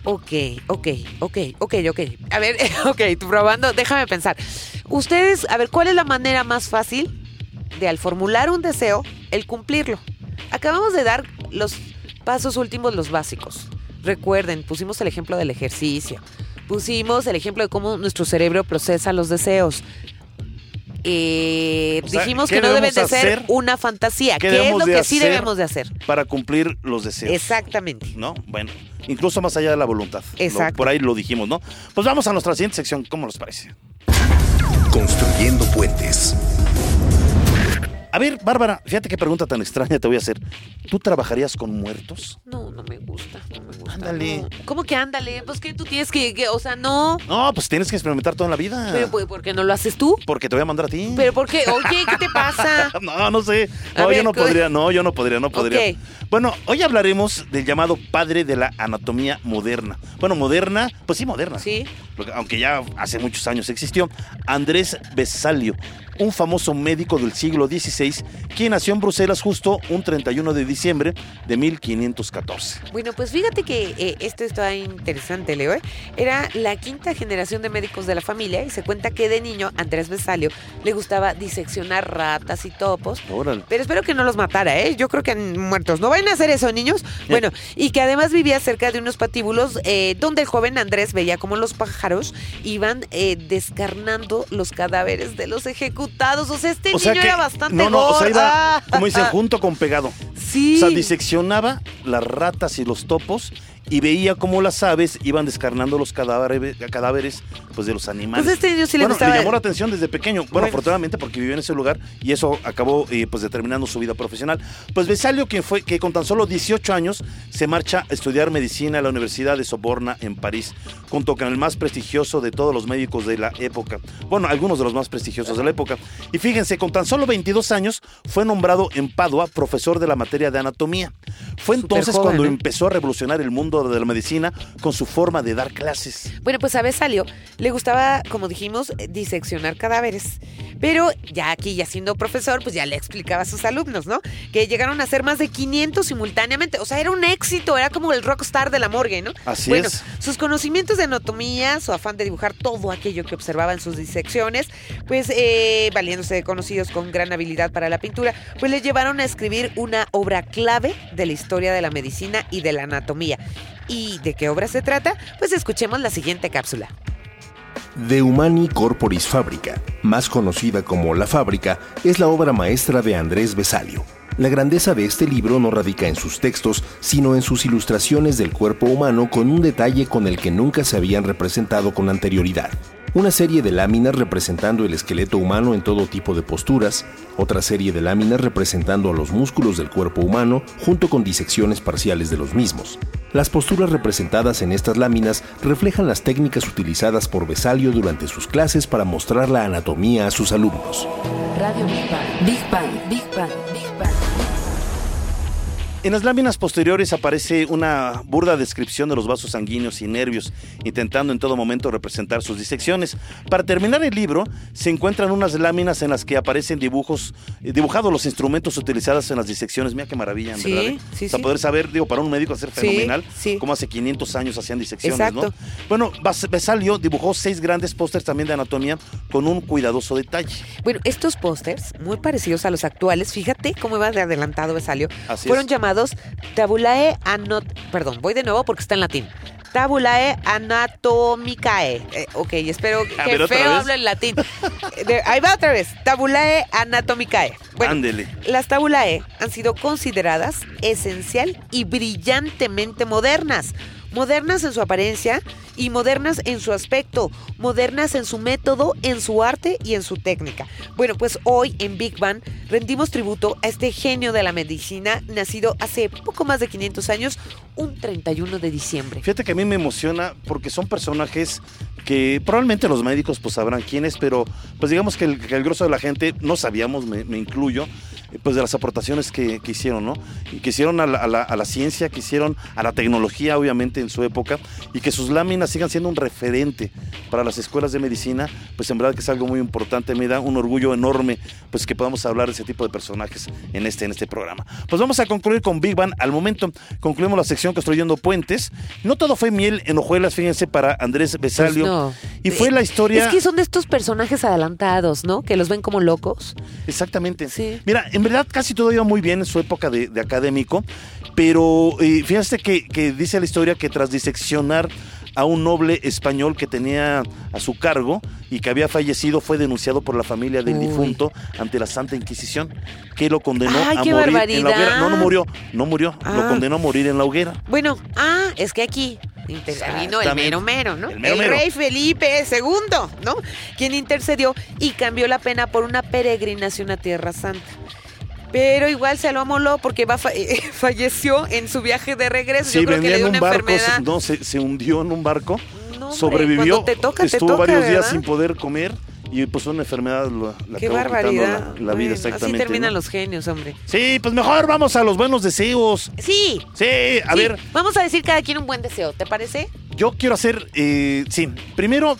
Ok, ok, ok, ok, ok. A ver, ok, tú probando, déjame pensar. Ustedes, a ver, ¿cuál es la manera más fácil de al formular un deseo, el cumplirlo? Acabamos de dar los pasos últimos, los básicos. Recuerden, pusimos el ejemplo del ejercicio, pusimos el ejemplo de cómo nuestro cerebro procesa los deseos. Eh, O sea, dijimos ¿qué que no deben debemos de ser hacer? una fantasía. ¿Qué ¿Qué, es lo que sí debemos de hacer? Para cumplir los deseos. Exactamente. ¿No? Bueno, incluso más allá de la voluntad. Lo- Exacto. por ahí lo dijimos, ¿no? Pues vamos a nuestra siguiente sección. ¿Cómo les parece? Construyendo puentes. A ver, Bárbara, fíjate qué pregunta tan extraña te voy a hacer. ¿Tú trabajarías con muertos? No, no me gusta, no me gusta. Ándale. no. ¿Cómo que ándale? Pues que tú tienes que, que- o sea, no. No, pues tienes que experimentar toda la vida. Pero pues, ¿por qué no lo haces tú? Porque te voy a mandar a ti. Pero ¿por qué? Oye, ¿qué te pasa? No, no sé. No, ver, yo no ¿qué? podría, no, yo no podría, no podría. Bueno, hoy hablaremos del llamado padre de la anatomía moderna. Bueno, moderna, pues sí, moderna. Sí. Porque- Aunque ya hace muchos años existió. Andrés Besalio, un famoso médico del siglo XVI, quien nació en Bruselas justo un 31 de diciembre de 1514. Bueno, pues fíjate que eh, esto está interesante, Leo. ¿eh? Era la quinta generación de médicos de la familia y se cuenta que de niño Andrés Besalio le gustaba diseccionar ratas y topos. Órale. Pero espero que no los matara, ¿eh? Yo creo que han muertos. ¿No vayan a hacer eso, niños? Bueno, y que además vivía cerca de unos patíbulos eh, donde el joven Andrés veía como los pájaros iban descarnando los cadáveres de los ejecutados. O sea, este O sea niño que, era bastante no, no, o sea, iba, Ah. como dicen, junto con pegado. Sí. O sea, diseccionaba las ratas y los topos y veía cómo las aves iban descarnando los cadáveres, cadáveres pues, de los animales. Pues este niño sí le bueno, le llamó la atención desde pequeño. Bueno, Bueno. afortunadamente porque vivió en ese lugar y eso acabó eh, pues determinando su vida profesional. Pues Besalio, quien fue, que con tan solo 18 años se marcha a estudiar medicina a la Universidad de Soborna en París, junto con el más prestigioso de todos los médicos de la época. Bueno, algunos de los más prestigiosos de la época. Y fíjense, con tan solo 22 años fue nombrado en Padua profesor de la materia de anatomía. Fue entonces joven, cuando ¿eh? empezó a revolucionar el mundo de la medicina con su forma de dar clases. Bueno, pues a Besalio le gustaba, como dijimos, eh, diseccionar cadáveres. Pero ya aquí, ya siendo profesor, pues ya le explicaba a sus alumnos, ¿no? Que llegaron a ser más de 500 simultáneamente. O sea, era un éxito, era como el rockstar de la morgue, ¿no? Así bueno, es. sus conocimientos de anatomía, su afán de dibujar todo aquello que observaba en sus disecciones, pues eh, valiéndose de conocidos con gran habilidad para la pintura, pues le llevaron a escribir una obra clave de la historia de la medicina y de la anatomía. ¿Y de qué obra se trata? Pues escuchemos la siguiente cápsula. De Humani Corporis Fábrica, más conocida como La Fábrica, es la obra maestra de Andrés Besalio. La grandeza de este libro no radica en sus textos, sino en sus ilustraciones del cuerpo humano con un detalle con el que nunca se habían representado con anterioridad. Una serie de láminas representando el esqueleto humano en todo tipo de posturas, otra serie de láminas representando a los músculos del cuerpo humano junto con disecciones parciales de los mismos. Las posturas representadas en estas láminas reflejan las técnicas utilizadas por Besalio durante sus clases para mostrar la anatomía a sus alumnos. Radio Big Bang. Big Bang. Big Bang. En las láminas posteriores aparece una burda descripción de los vasos sanguíneos y nervios, intentando en todo momento representar sus disecciones. Para terminar el libro, se encuentran unas láminas en las que aparecen dibujos, eh, dibujados los instrumentos utilizados en las disecciones. Mira qué maravilla, en Sí, verdad. ¿eh? sí, sí. poder saber, digo, para un médico hacer fenomenal, sí. como hace 500 años hacían disecciones, Exacto. ¿no? Bueno, Besalio dibujó seis grandes pósters también de anatomía con un cuidadoso detalle. Bueno, estos pósters, muy parecidos a los actuales, fíjate cómo iba de adelantado Besalio, Así fueron es. llamados tabulae anot... Perdón, voy de nuevo porque está en latín. Tabulae anatomicae. Eh, ok, espero A que ver, ¿otra feo vez? hable el latín. De- ahí va otra vez. Tabulae anatomicae. Bueno, Ándele. las tabulae han sido consideradas esencial y brillantemente modernas. Modernas en su apariencia y modernas en su aspecto, modernas en su método, en su arte y en su técnica. Bueno, pues hoy en Big Bang rendimos tributo a este genio de la medicina nacido hace poco más de 500 años, un 31 de diciembre. Fíjate que a mí me emociona porque son personajes que probablemente los médicos pues sabrán quiénes, pero pues digamos que el, que grosso de la gente no sabíamos, me, incluyo, pues de las aportaciones que, que hicieron, ¿no? Y que hicieron a la, a la- a la ciencia, que hicieron a la tecnología, obviamente, en su época, y que sus láminas sigan siendo un referente para las escuelas de medicina, pues en verdad que es algo muy importante, me da un orgullo enorme, pues que podamos hablar de ese tipo de personajes en este, en este programa. Pues vamos a concluir con Big Bang. Al momento concluimos la sección Construyendo Puentes. No todo fue miel en hojuelas, fíjense, para Andrés Besalio. Pues no. Y fue la historia... Es que son de estos personajes adelantados, ¿no? Que los ven como locos. Exactamente. Sí. Mira, en verdad casi todo iba muy bien en su época de, de académico, pero eh, fíjate que, que dice la historia que tras diseccionar a un noble español que tenía a su cargo y que había fallecido, fue denunciado por la familia del Uy. difunto ante la Santa Inquisición, que lo condenó ¡Ay, a morir en la hoguera. No, no murió, no murió, Ah. lo condenó a morir en la hoguera. Bueno, ah, es que aquí intervino el mero mero, ¿no? El mero mero. rey Felipe II, ¿no? Quien intercedió y cambió la pena por una peregrinación a Tierra Santa. Pero igual se lo amoló porque va fa- falleció en su viaje de regreso. Sí, Yo creo que en un una barco, enfermedad. no, se, se hundió en un barco, No, hombre, sobrevivió, te toca, te estuvo toca, varios días sin poder comer y pues una enfermedad lo- la Qué barbaridad. la, la vida Bueno, exactamente. Así terminan ¿no? los genios, hombre. Sí, pues mejor vamos a los buenos deseos. Sí. Sí, a sí, ver, Vamos a decir cada quien un buen deseo, ¿te parece? yo quiero hacer, eh, sí, primero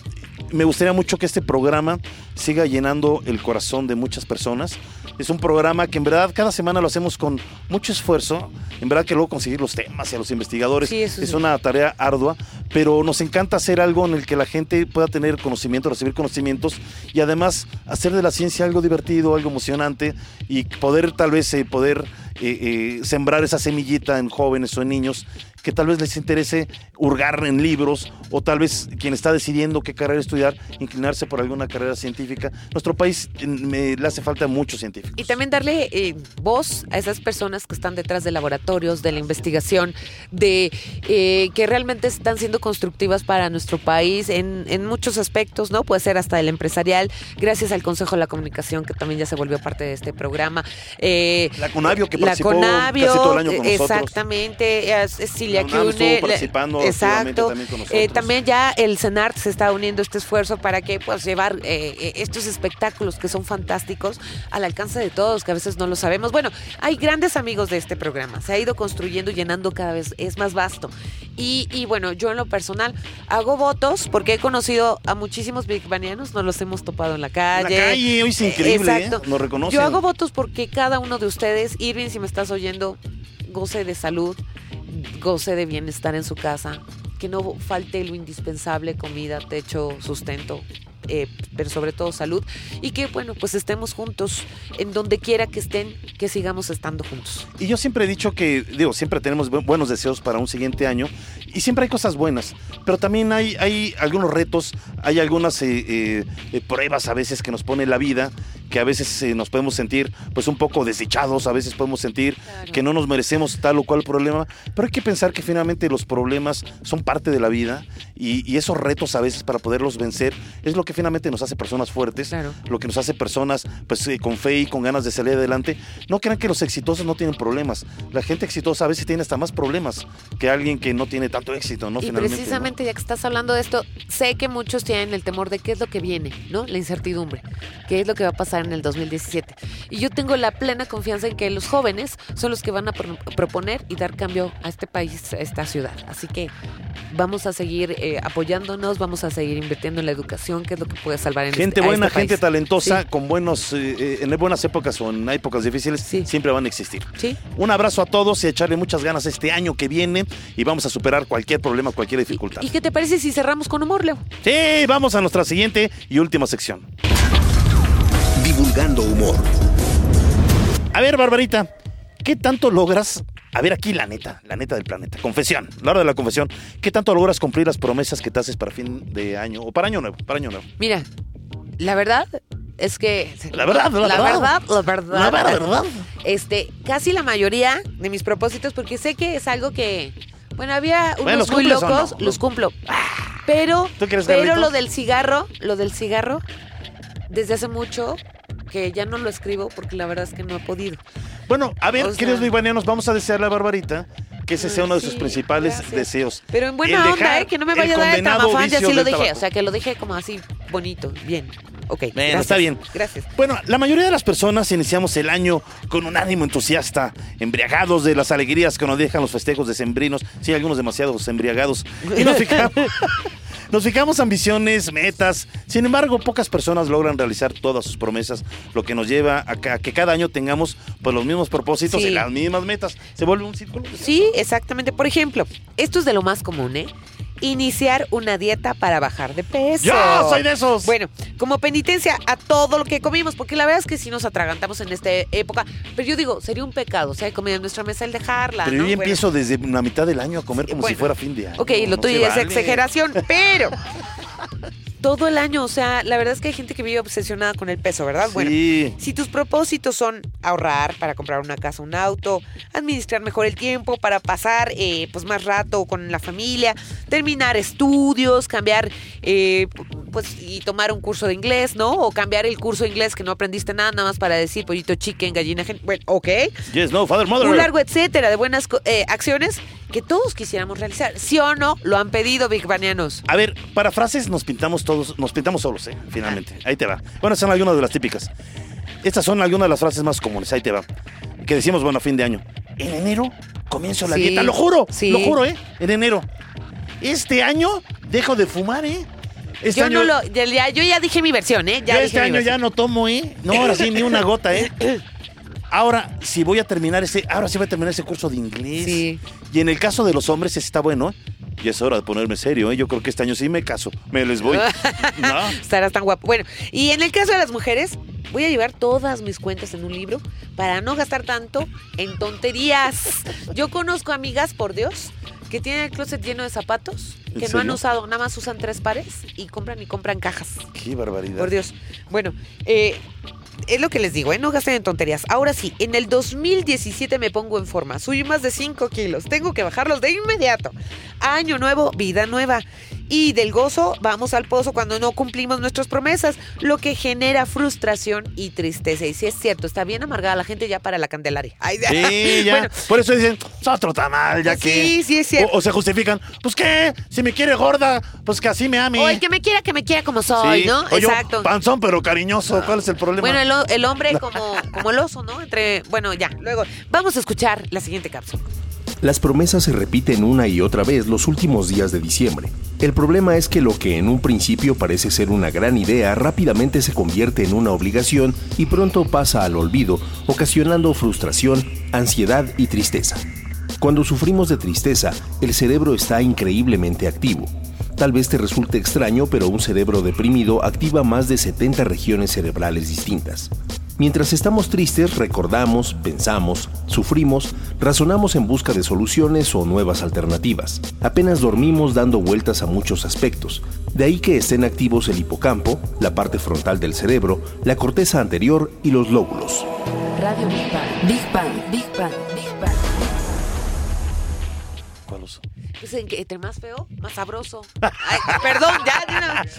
me gustaría mucho que este programa siga llenando el corazón de muchas personas. Es un programa que en verdad cada semana lo hacemos con mucho esfuerzo. En verdad que luego conseguir los temas y a los investigadores Sí, es sí. una tarea ardua, pero nos encanta hacer algo en el que la gente pueda tener conocimiento, recibir conocimientos y además hacer de la ciencia algo divertido, algo emocionante y poder tal vez eh, poder eh, eh, sembrar esa semillita en jóvenes o en niños que tal vez les interese hurgar en libros o tal vez quien está decidiendo qué carrera estudiar, inclinarse por alguna carrera científica. Nuestro país me, le hace falta muchos científicos. Y también darle eh, voz a esas personas que están detrás de laboratorios, de la investigación, de eh, que realmente están siendo constructivas para nuestro país en, en muchos aspectos, ¿no? Puede ser hasta el empresarial, gracias al Consejo de la Comunicación, que también ya se volvió parte de este programa. Eh, La Conavio que participó Conavio, casi todo el año con nosotros. Exactamente, Cilia ya La que UNAM une... estuvo le- participando exacto. también con Eh, nosotros. también ya el CENART se está uniendo a este esfuerzo para que pues llevar eh, eh, estos espectáculos que son fantásticos al alcance de todos, que a veces no lo sabemos. Bueno, hay grandes amigos de este programa. Se ha ido construyendo llenando cada vez, es más vasto. Y, y bueno, yo en lo personal hago votos porque he conocido a muchísimos Big Banianos, nos los hemos topado en la En calle. la calle, hoy es increíble, ¿eh? Exacto. Nos reconocen. Yo hago votos porque cada uno de ustedes, Irving, si me estás oyendo, goce de salud, goce de bienestar en su casa, que no falte lo indispensable, comida, techo, sustento. eh, pero sobre todo salud y que bueno pues estemos juntos en donde quiera que estén que sigamos estando juntos Y yo siempre he dicho que, digo, siempre tenemos bu- buenos deseos para un siguiente año y siempre hay cosas buenas, pero también hay, hay algunos retos, hay algunas eh, eh, pruebas a veces que nos pone la vida, que a veces eh, nos podemos sentir pues un poco desdichados, a veces podemos sentir Claro. que no nos merecemos tal o cual problema, pero hay que pensar que finalmente los problemas son parte de la vida y, y esos retos a veces para poderlos vencer es lo que finalmente nos hace personas fuertes, Claro. lo que nos hace personas pues eh, con fe y con ganas de salir adelante. No crean que los exitosos no tienen problemas. La gente exitosa a veces tiene hasta más problemas que alguien que no tiene tanto éxito, ¿no? y Finalmente, ¿no? precisamente ya que estás hablando de esto sé que muchos tienen el temor de qué es lo que viene no la incertidumbre qué es lo que va a pasar en el 2017 y yo tengo la plena confianza en que los jóvenes son los que van a pro- proponer y dar cambio a este país a esta ciudad así que vamos a seguir eh, apoyándonos vamos a seguir invirtiendo en la educación que es lo que puede salvar en Gente este, a buena, este gente país. talentosa, Sí. con buenos, eh, eh, en buenas épocas o en épocas difíciles, Sí. siempre van a existir. sí Un abrazo a todos y a echarle muchas ganas este año que viene y vamos a superar cualquier problema, cualquier dificultad. ¿Y qué te parece si cerramos con humor, Leo? Sí, vamos a nuestra siguiente y última sección. Divulgando humor. A ver, Barbarita, ¿qué tanto logras? A ver, aquí la neta, la neta del planeta. Confesión, la hora de la confesión. ¿Qué tanto logras cumplir las promesas que te haces para fin de año o para año nuevo? Para año nuevo. Mira, la verdad es que... La verdad, la la verdad. verdad, la verdad. La verdad. Este, casi la mayoría de mis propósitos, porque sé que es algo que... Bueno, había unos Bueno, ¿los muy locos, no? los cumplo. Pero, ¿Tú pero lo del cigarro, lo del cigarro, desde hace mucho que ya no lo escribo porque la verdad es que no he podido. Bueno, a ver, O sea- queridos bibanianos, vamos a desearle a Barbarita que ese sea uno de sus Sí, principales gracias. deseos. Pero en buena onda, ¿eh? Que no me vaya a dar el tamafán, ya sí lo dije. O sea, que lo dije como así, bonito, bien. Ok, Bueno, gracias. está bien. Gracias. Bueno, la mayoría de las personas iniciamos el año con un ánimo entusiasta, embriagados de las alegrías que nos dejan los festejos decembrinos. Sí, algunos demasiados embriagados. Y nos fijamos, nos fijamos ambiciones, metas. Sin embargo, pocas personas logran realizar todas sus promesas, lo que nos lleva a que, cada año tengamos pues, los mismos propósitos Sí. y las mismas metas. Se vuelve un círculo. Sí, exactamente. Por ejemplo, esto es de lo más común, ¿eh? Iniciar una dieta para bajar de peso. ¡Yo soy de esos! Bueno, como penitencia a todo lo que comimos, porque la verdad es que si nos atragantamos en esta época, pero yo digo, sería un pecado, o sea, comida en nuestra mesa el dejarla. Pero ¿no? yo Bueno. empiezo desde la mitad del año a comer Sí, como si fuera fin de año. Ok, lo No tuyo es vale. exageración, pero todo el año, o sea, la verdad es que hay gente que vive obsesionada con el peso, ¿verdad? Bueno, Sí. si tus propósitos son ahorrar para comprar una casa, un auto, administrar mejor el tiempo para pasar eh, pues más rato con la familia, terminar estudios, cambiar eh, pues y tomar un curso de inglés, ¿no? O cambiar el curso de inglés que no aprendiste nada, nada más para decir pollito chicken, gallina, gen- bueno, ok. Yes, no, father, mother. Un largo etcétera de buenas eh, acciones que todos quisiéramos realizar. ¿Sí o no? Lo han pedido Big Banianos. A ver, para frases nos pintamos todos, nos pintamos solos, ¿eh? Finalmente. Ahí te va. Bueno, son algunas de las típicas. Estas son algunas de las frases más comunes, ahí te va. Que decimos, bueno, a fin de año. En enero comienzo la Sí, dieta, lo juro, sí. lo juro, ¿eh? En enero. Este año dejo de fumar, ¿eh? Este yo año, no lo, ya, yo ya dije mi versión, ¿eh? Ya yo dije este año versión. ya no tomo, ¿eh? No, ahora sí, ni una gota, ¿eh? Ahora, si voy a terminar ese, ahora sí voy a terminar ese curso de inglés. Sí. Y en el caso de los hombres, está bueno. Y es hora de ponerme serio, ¿eh? Yo creo que este año sí me caso. Me les voy. ¿No? Estarás tan guapo. Bueno, y en el caso de las mujeres, voy a llevar todas mis cuentas en un libro para no gastar tanto en tonterías. Yo conozco amigas, por Dios, que tienen el closet lleno de zapatos, ¿En que no han usado, nada más usan tres pares y compran y compran cajas. Qué barbaridad. Por Dios. Bueno, eh, es lo que les digo, ¿eh? no gasten en tonterías. Ahora sí, en el 2017 me pongo en forma. Subí más de 5 kilos. Tengo que bajarlos de inmediato. Año nuevo, vida nueva. Y del gozo vamos al pozo cuando no cumplimos nuestras promesas, lo que genera frustración y tristeza. Y si es cierto, está bien amargada la gente ya para la Candelaria. Ay, Sí, ya. Bueno, Por eso dicen, "Es otro tamal, ya que. Sí, sí, es cierto. O, o se justifican, pues qué, si me quiere gorda, pues que así me ame. o el que me quiera, que me quiera como soy, Sí. ¿no? O yo, Exacto. panzón, pero cariñoso. ¿Cuál es el problema? Bueno, el, el hombre como, como el oso, ¿no? Entre, bueno, ya, luego vamos a escuchar la siguiente cápsula. Las promesas se repiten una y otra vez los últimos días de diciembre. El problema es que lo que en un principio parece ser una gran idea rápidamente se convierte en una obligación y pronto pasa al olvido, ocasionando frustración, ansiedad y tristeza. Cuando sufrimos de tristeza, el cerebro está increíblemente activo. Tal vez te resulte extraño, pero un cerebro deprimido activa más de 70 regiones cerebrales distintas. Mientras estamos tristes, recordamos, pensamos, sufrimos, razonamos en busca de soluciones o nuevas alternativas. Apenas dormimos dando vueltas a muchos aspectos. De ahí que estén activos el hipocampo, la parte frontal del cerebro, la corteza anterior y los lóbulos. Radio Big. Big. Big. Big Pues entre más feo, más sabroso. Ay, perdón, ya, de una vez.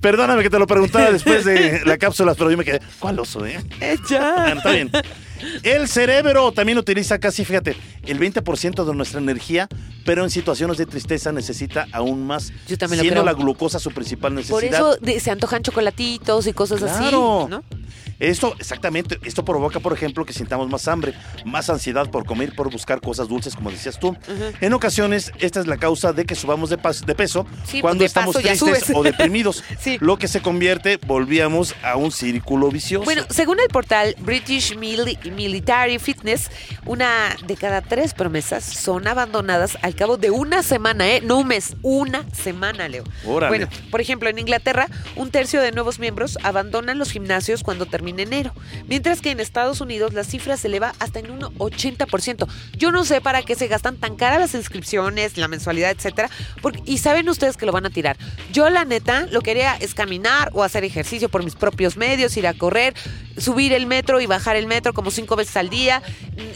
Perdóname que te lo preguntara después de la cápsula, pero yo me quedé, ¿cuál oso, eh? Eh, ya. Bueno, está bien. El cerebro también utiliza casi, fíjate, el 20% de nuestra energía, pero en situaciones de tristeza necesita aún más. Yo también lo siendo creo. la glucosa su principal necesidad. Por eso se antojan chocolatitos y cosas Claro. así, ¿no? Esto, exactamente, esto provoca, por ejemplo, que sintamos más hambre, más ansiedad por comer, por buscar cosas dulces, como decías tú. En ocasiones, esta es la causa de que subamos de, peso Sí, cuando pues, de estamos tristes o deprimidos. Sí. Lo que se convierte, volvíamos a un círculo vicioso. Bueno, según el portal British Mili- Military Fitness, una de cada tres promesas son abandonadas al cabo de una semana, ¿eh? No un mes, una semana, Leo. Órale. Bueno, por ejemplo, en Inglaterra, un tercio de nuevos miembros abandonan los gimnasios cuando termina enero, mientras que en Estados Unidos la cifra se eleva hasta en un 80%. Yo no sé para qué se gastan tan caras las inscripciones, la mensualidad, etcétera, porque, y saben ustedes que lo van a tirar. Yo, la neta, lo que haría es caminar o hacer ejercicio por mis propios medios, ir a correr, subir el metro y bajar el metro como cinco veces al día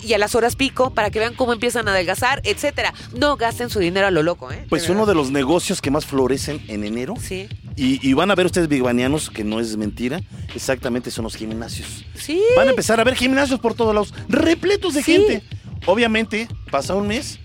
y a las horas pico para que vean cómo empiezan a adelgazar, etcétera. No gasten su dinero a lo loco, ¿eh? Pues uno de los negocios que más florecen en enero, Sí. y, y van a ver ustedes bigbanianos, que no es mentira, exactamente son los gimnasios. Sí. Van a empezar a ver gimnasios por todos lados, repletos de Sí. gente. Obviamente, pasa un mes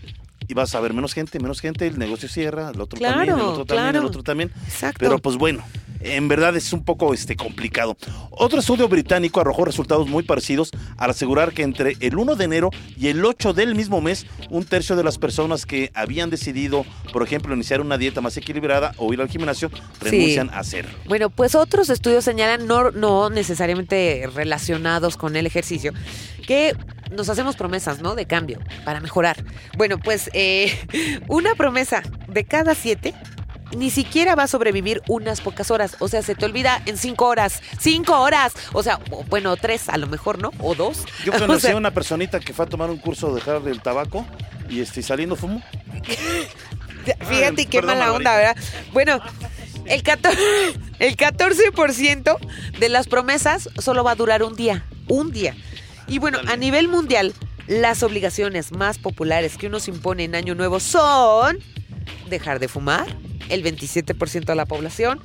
y vas a ver menos gente, menos gente, el negocio cierra, el otro también, el Claro, otro también, el otro también. Exacto. Pero pues bueno, en verdad es un poco este, complicado. Otro estudio británico arrojó resultados muy parecidos al asegurar que entre el 1 de enero y el 8 del mismo mes, un tercio de las personas que habían decidido, por ejemplo, iniciar una dieta más equilibrada o ir al gimnasio, renuncian a hacerlo. Bueno, pues otros estudios señalan, no, no necesariamente relacionados con el ejercicio, que nos hacemos promesas, ¿no? De cambio, para mejorar. Bueno, pues eh, una promesa de cada siete ni siquiera va a sobrevivir unas pocas horas. O sea, se te olvida en cinco horas. ¡Cinco horas! O sea, o- bueno, tres a lo mejor, ¿no? O dos. Yo O conocí sea, a una personita que fue a tomar un curso de dejar el tabaco y este, saliendo fumo. Fíjate Ay, qué perdón, mala onda. ¿verdad? Bueno, el 14%, el 14% de las promesas solo va a durar un día. Un día. Y bueno, a nivel mundial, las obligaciones más populares que uno se impone en Año Nuevo son dejar de fumar, el 27% de la población,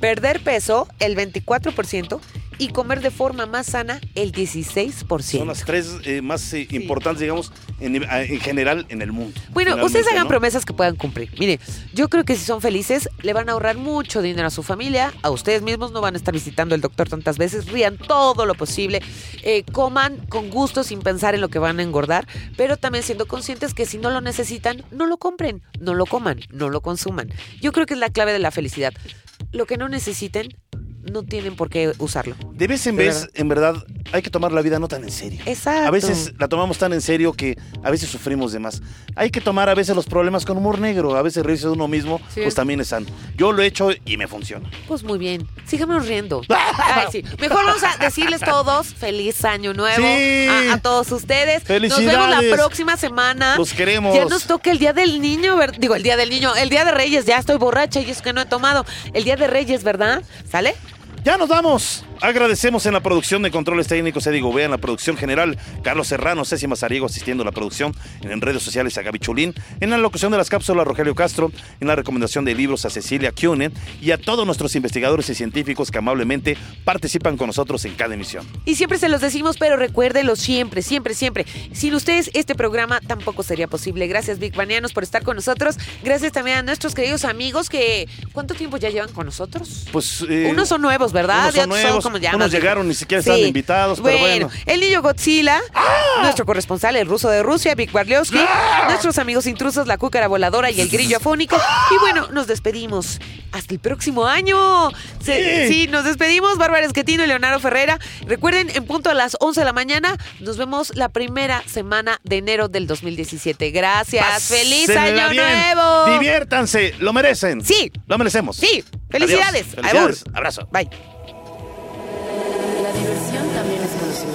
perder peso, el 24%, y comer de forma más sana, el 16%. Son las tres eh, más eh, importantes, digamos, en, ah, en general en el mundo. Bueno, ustedes hagan ¿no? promesas que puedan cumplir. Mire, yo creo que si son felices, le van a ahorrar mucho dinero a su familia, a ustedes mismos no van a estar visitando al doctor tantas veces, rían todo lo posible, eh, coman con gusto sin pensar en lo que van a engordar, pero también siendo conscientes que si no lo necesitan, no lo compren, no lo coman, no lo consuman. Yo creo que es la clave de la felicidad. Lo que no necesiten, no tienen por qué usarlo. De vez en De vez, verdad. en verdad, hay que tomar la vida no tan en serio. Exacto. A veces la tomamos tan en serio que a veces sufrimos de más. Hay que tomar a veces los problemas con humor negro, a veces reírse de uno mismo, Sí. pues también es sano. Yo lo he hecho y me funciona. Pues muy bien, síganos riendo. Ay, sí. Mejor vamos a decirles todos feliz año nuevo Sí. a, a todos ustedes. Nos vemos Felicidades. la próxima semana. Los queremos. Ya nos toca el día del niño, digo el día del niño, el día de Reyes. Ya estoy borracha y es que no he tomado. El día de Reyes, ¿verdad? ¿Sale? ¡Ya nos vamos! Agradecemos en la producción de controles técnicos Eddie Gobea, en la producción general Carlos Serrano, Ceci Mazariego asistiendo a la producción, en redes sociales a Gaby Chulín, en la locución de las cápsulas Rogelio Castro, en la recomendación de libros a Cecilia Cune y a todos nuestros investigadores y científicos que amablemente participan con nosotros en cada emisión. Y siempre se los decimos, pero recuérdenlo siempre, siempre, siempre. Sin ustedes, este programa tampoco sería posible. Gracias, Big Banianos, por estar con nosotros. Gracias también a nuestros queridos amigos que. ¿Cuánto tiempo ya llevan con nosotros? Pues eh, Unos son nuevos, ¿verdad? unos son nuevos, ya unos más- llegaron, ni siquiera estaban invitados, pero bueno. el niño Godzilla, nuestro corresponsal, el ruso de Rusia, Vic Barliowski, nuestros amigos intrusos, la cúcara voladora y el grillo afónico. Y bueno, nos despedimos. Hasta el próximo año. Se- Sí. sí, nos despedimos, Bárbara Esquetino y Leonardo Ferrera. Recuerden, en punto a las 11 de la mañana, nos vemos la primera semana de enero del 2017. Gracias. ¡Feliz año bien. nuevo! Diviértanse, lo merecen. Sí. Lo merecemos. Sí, felicidades. Adiós. Felicidades. Abur. Abrazo. Bye.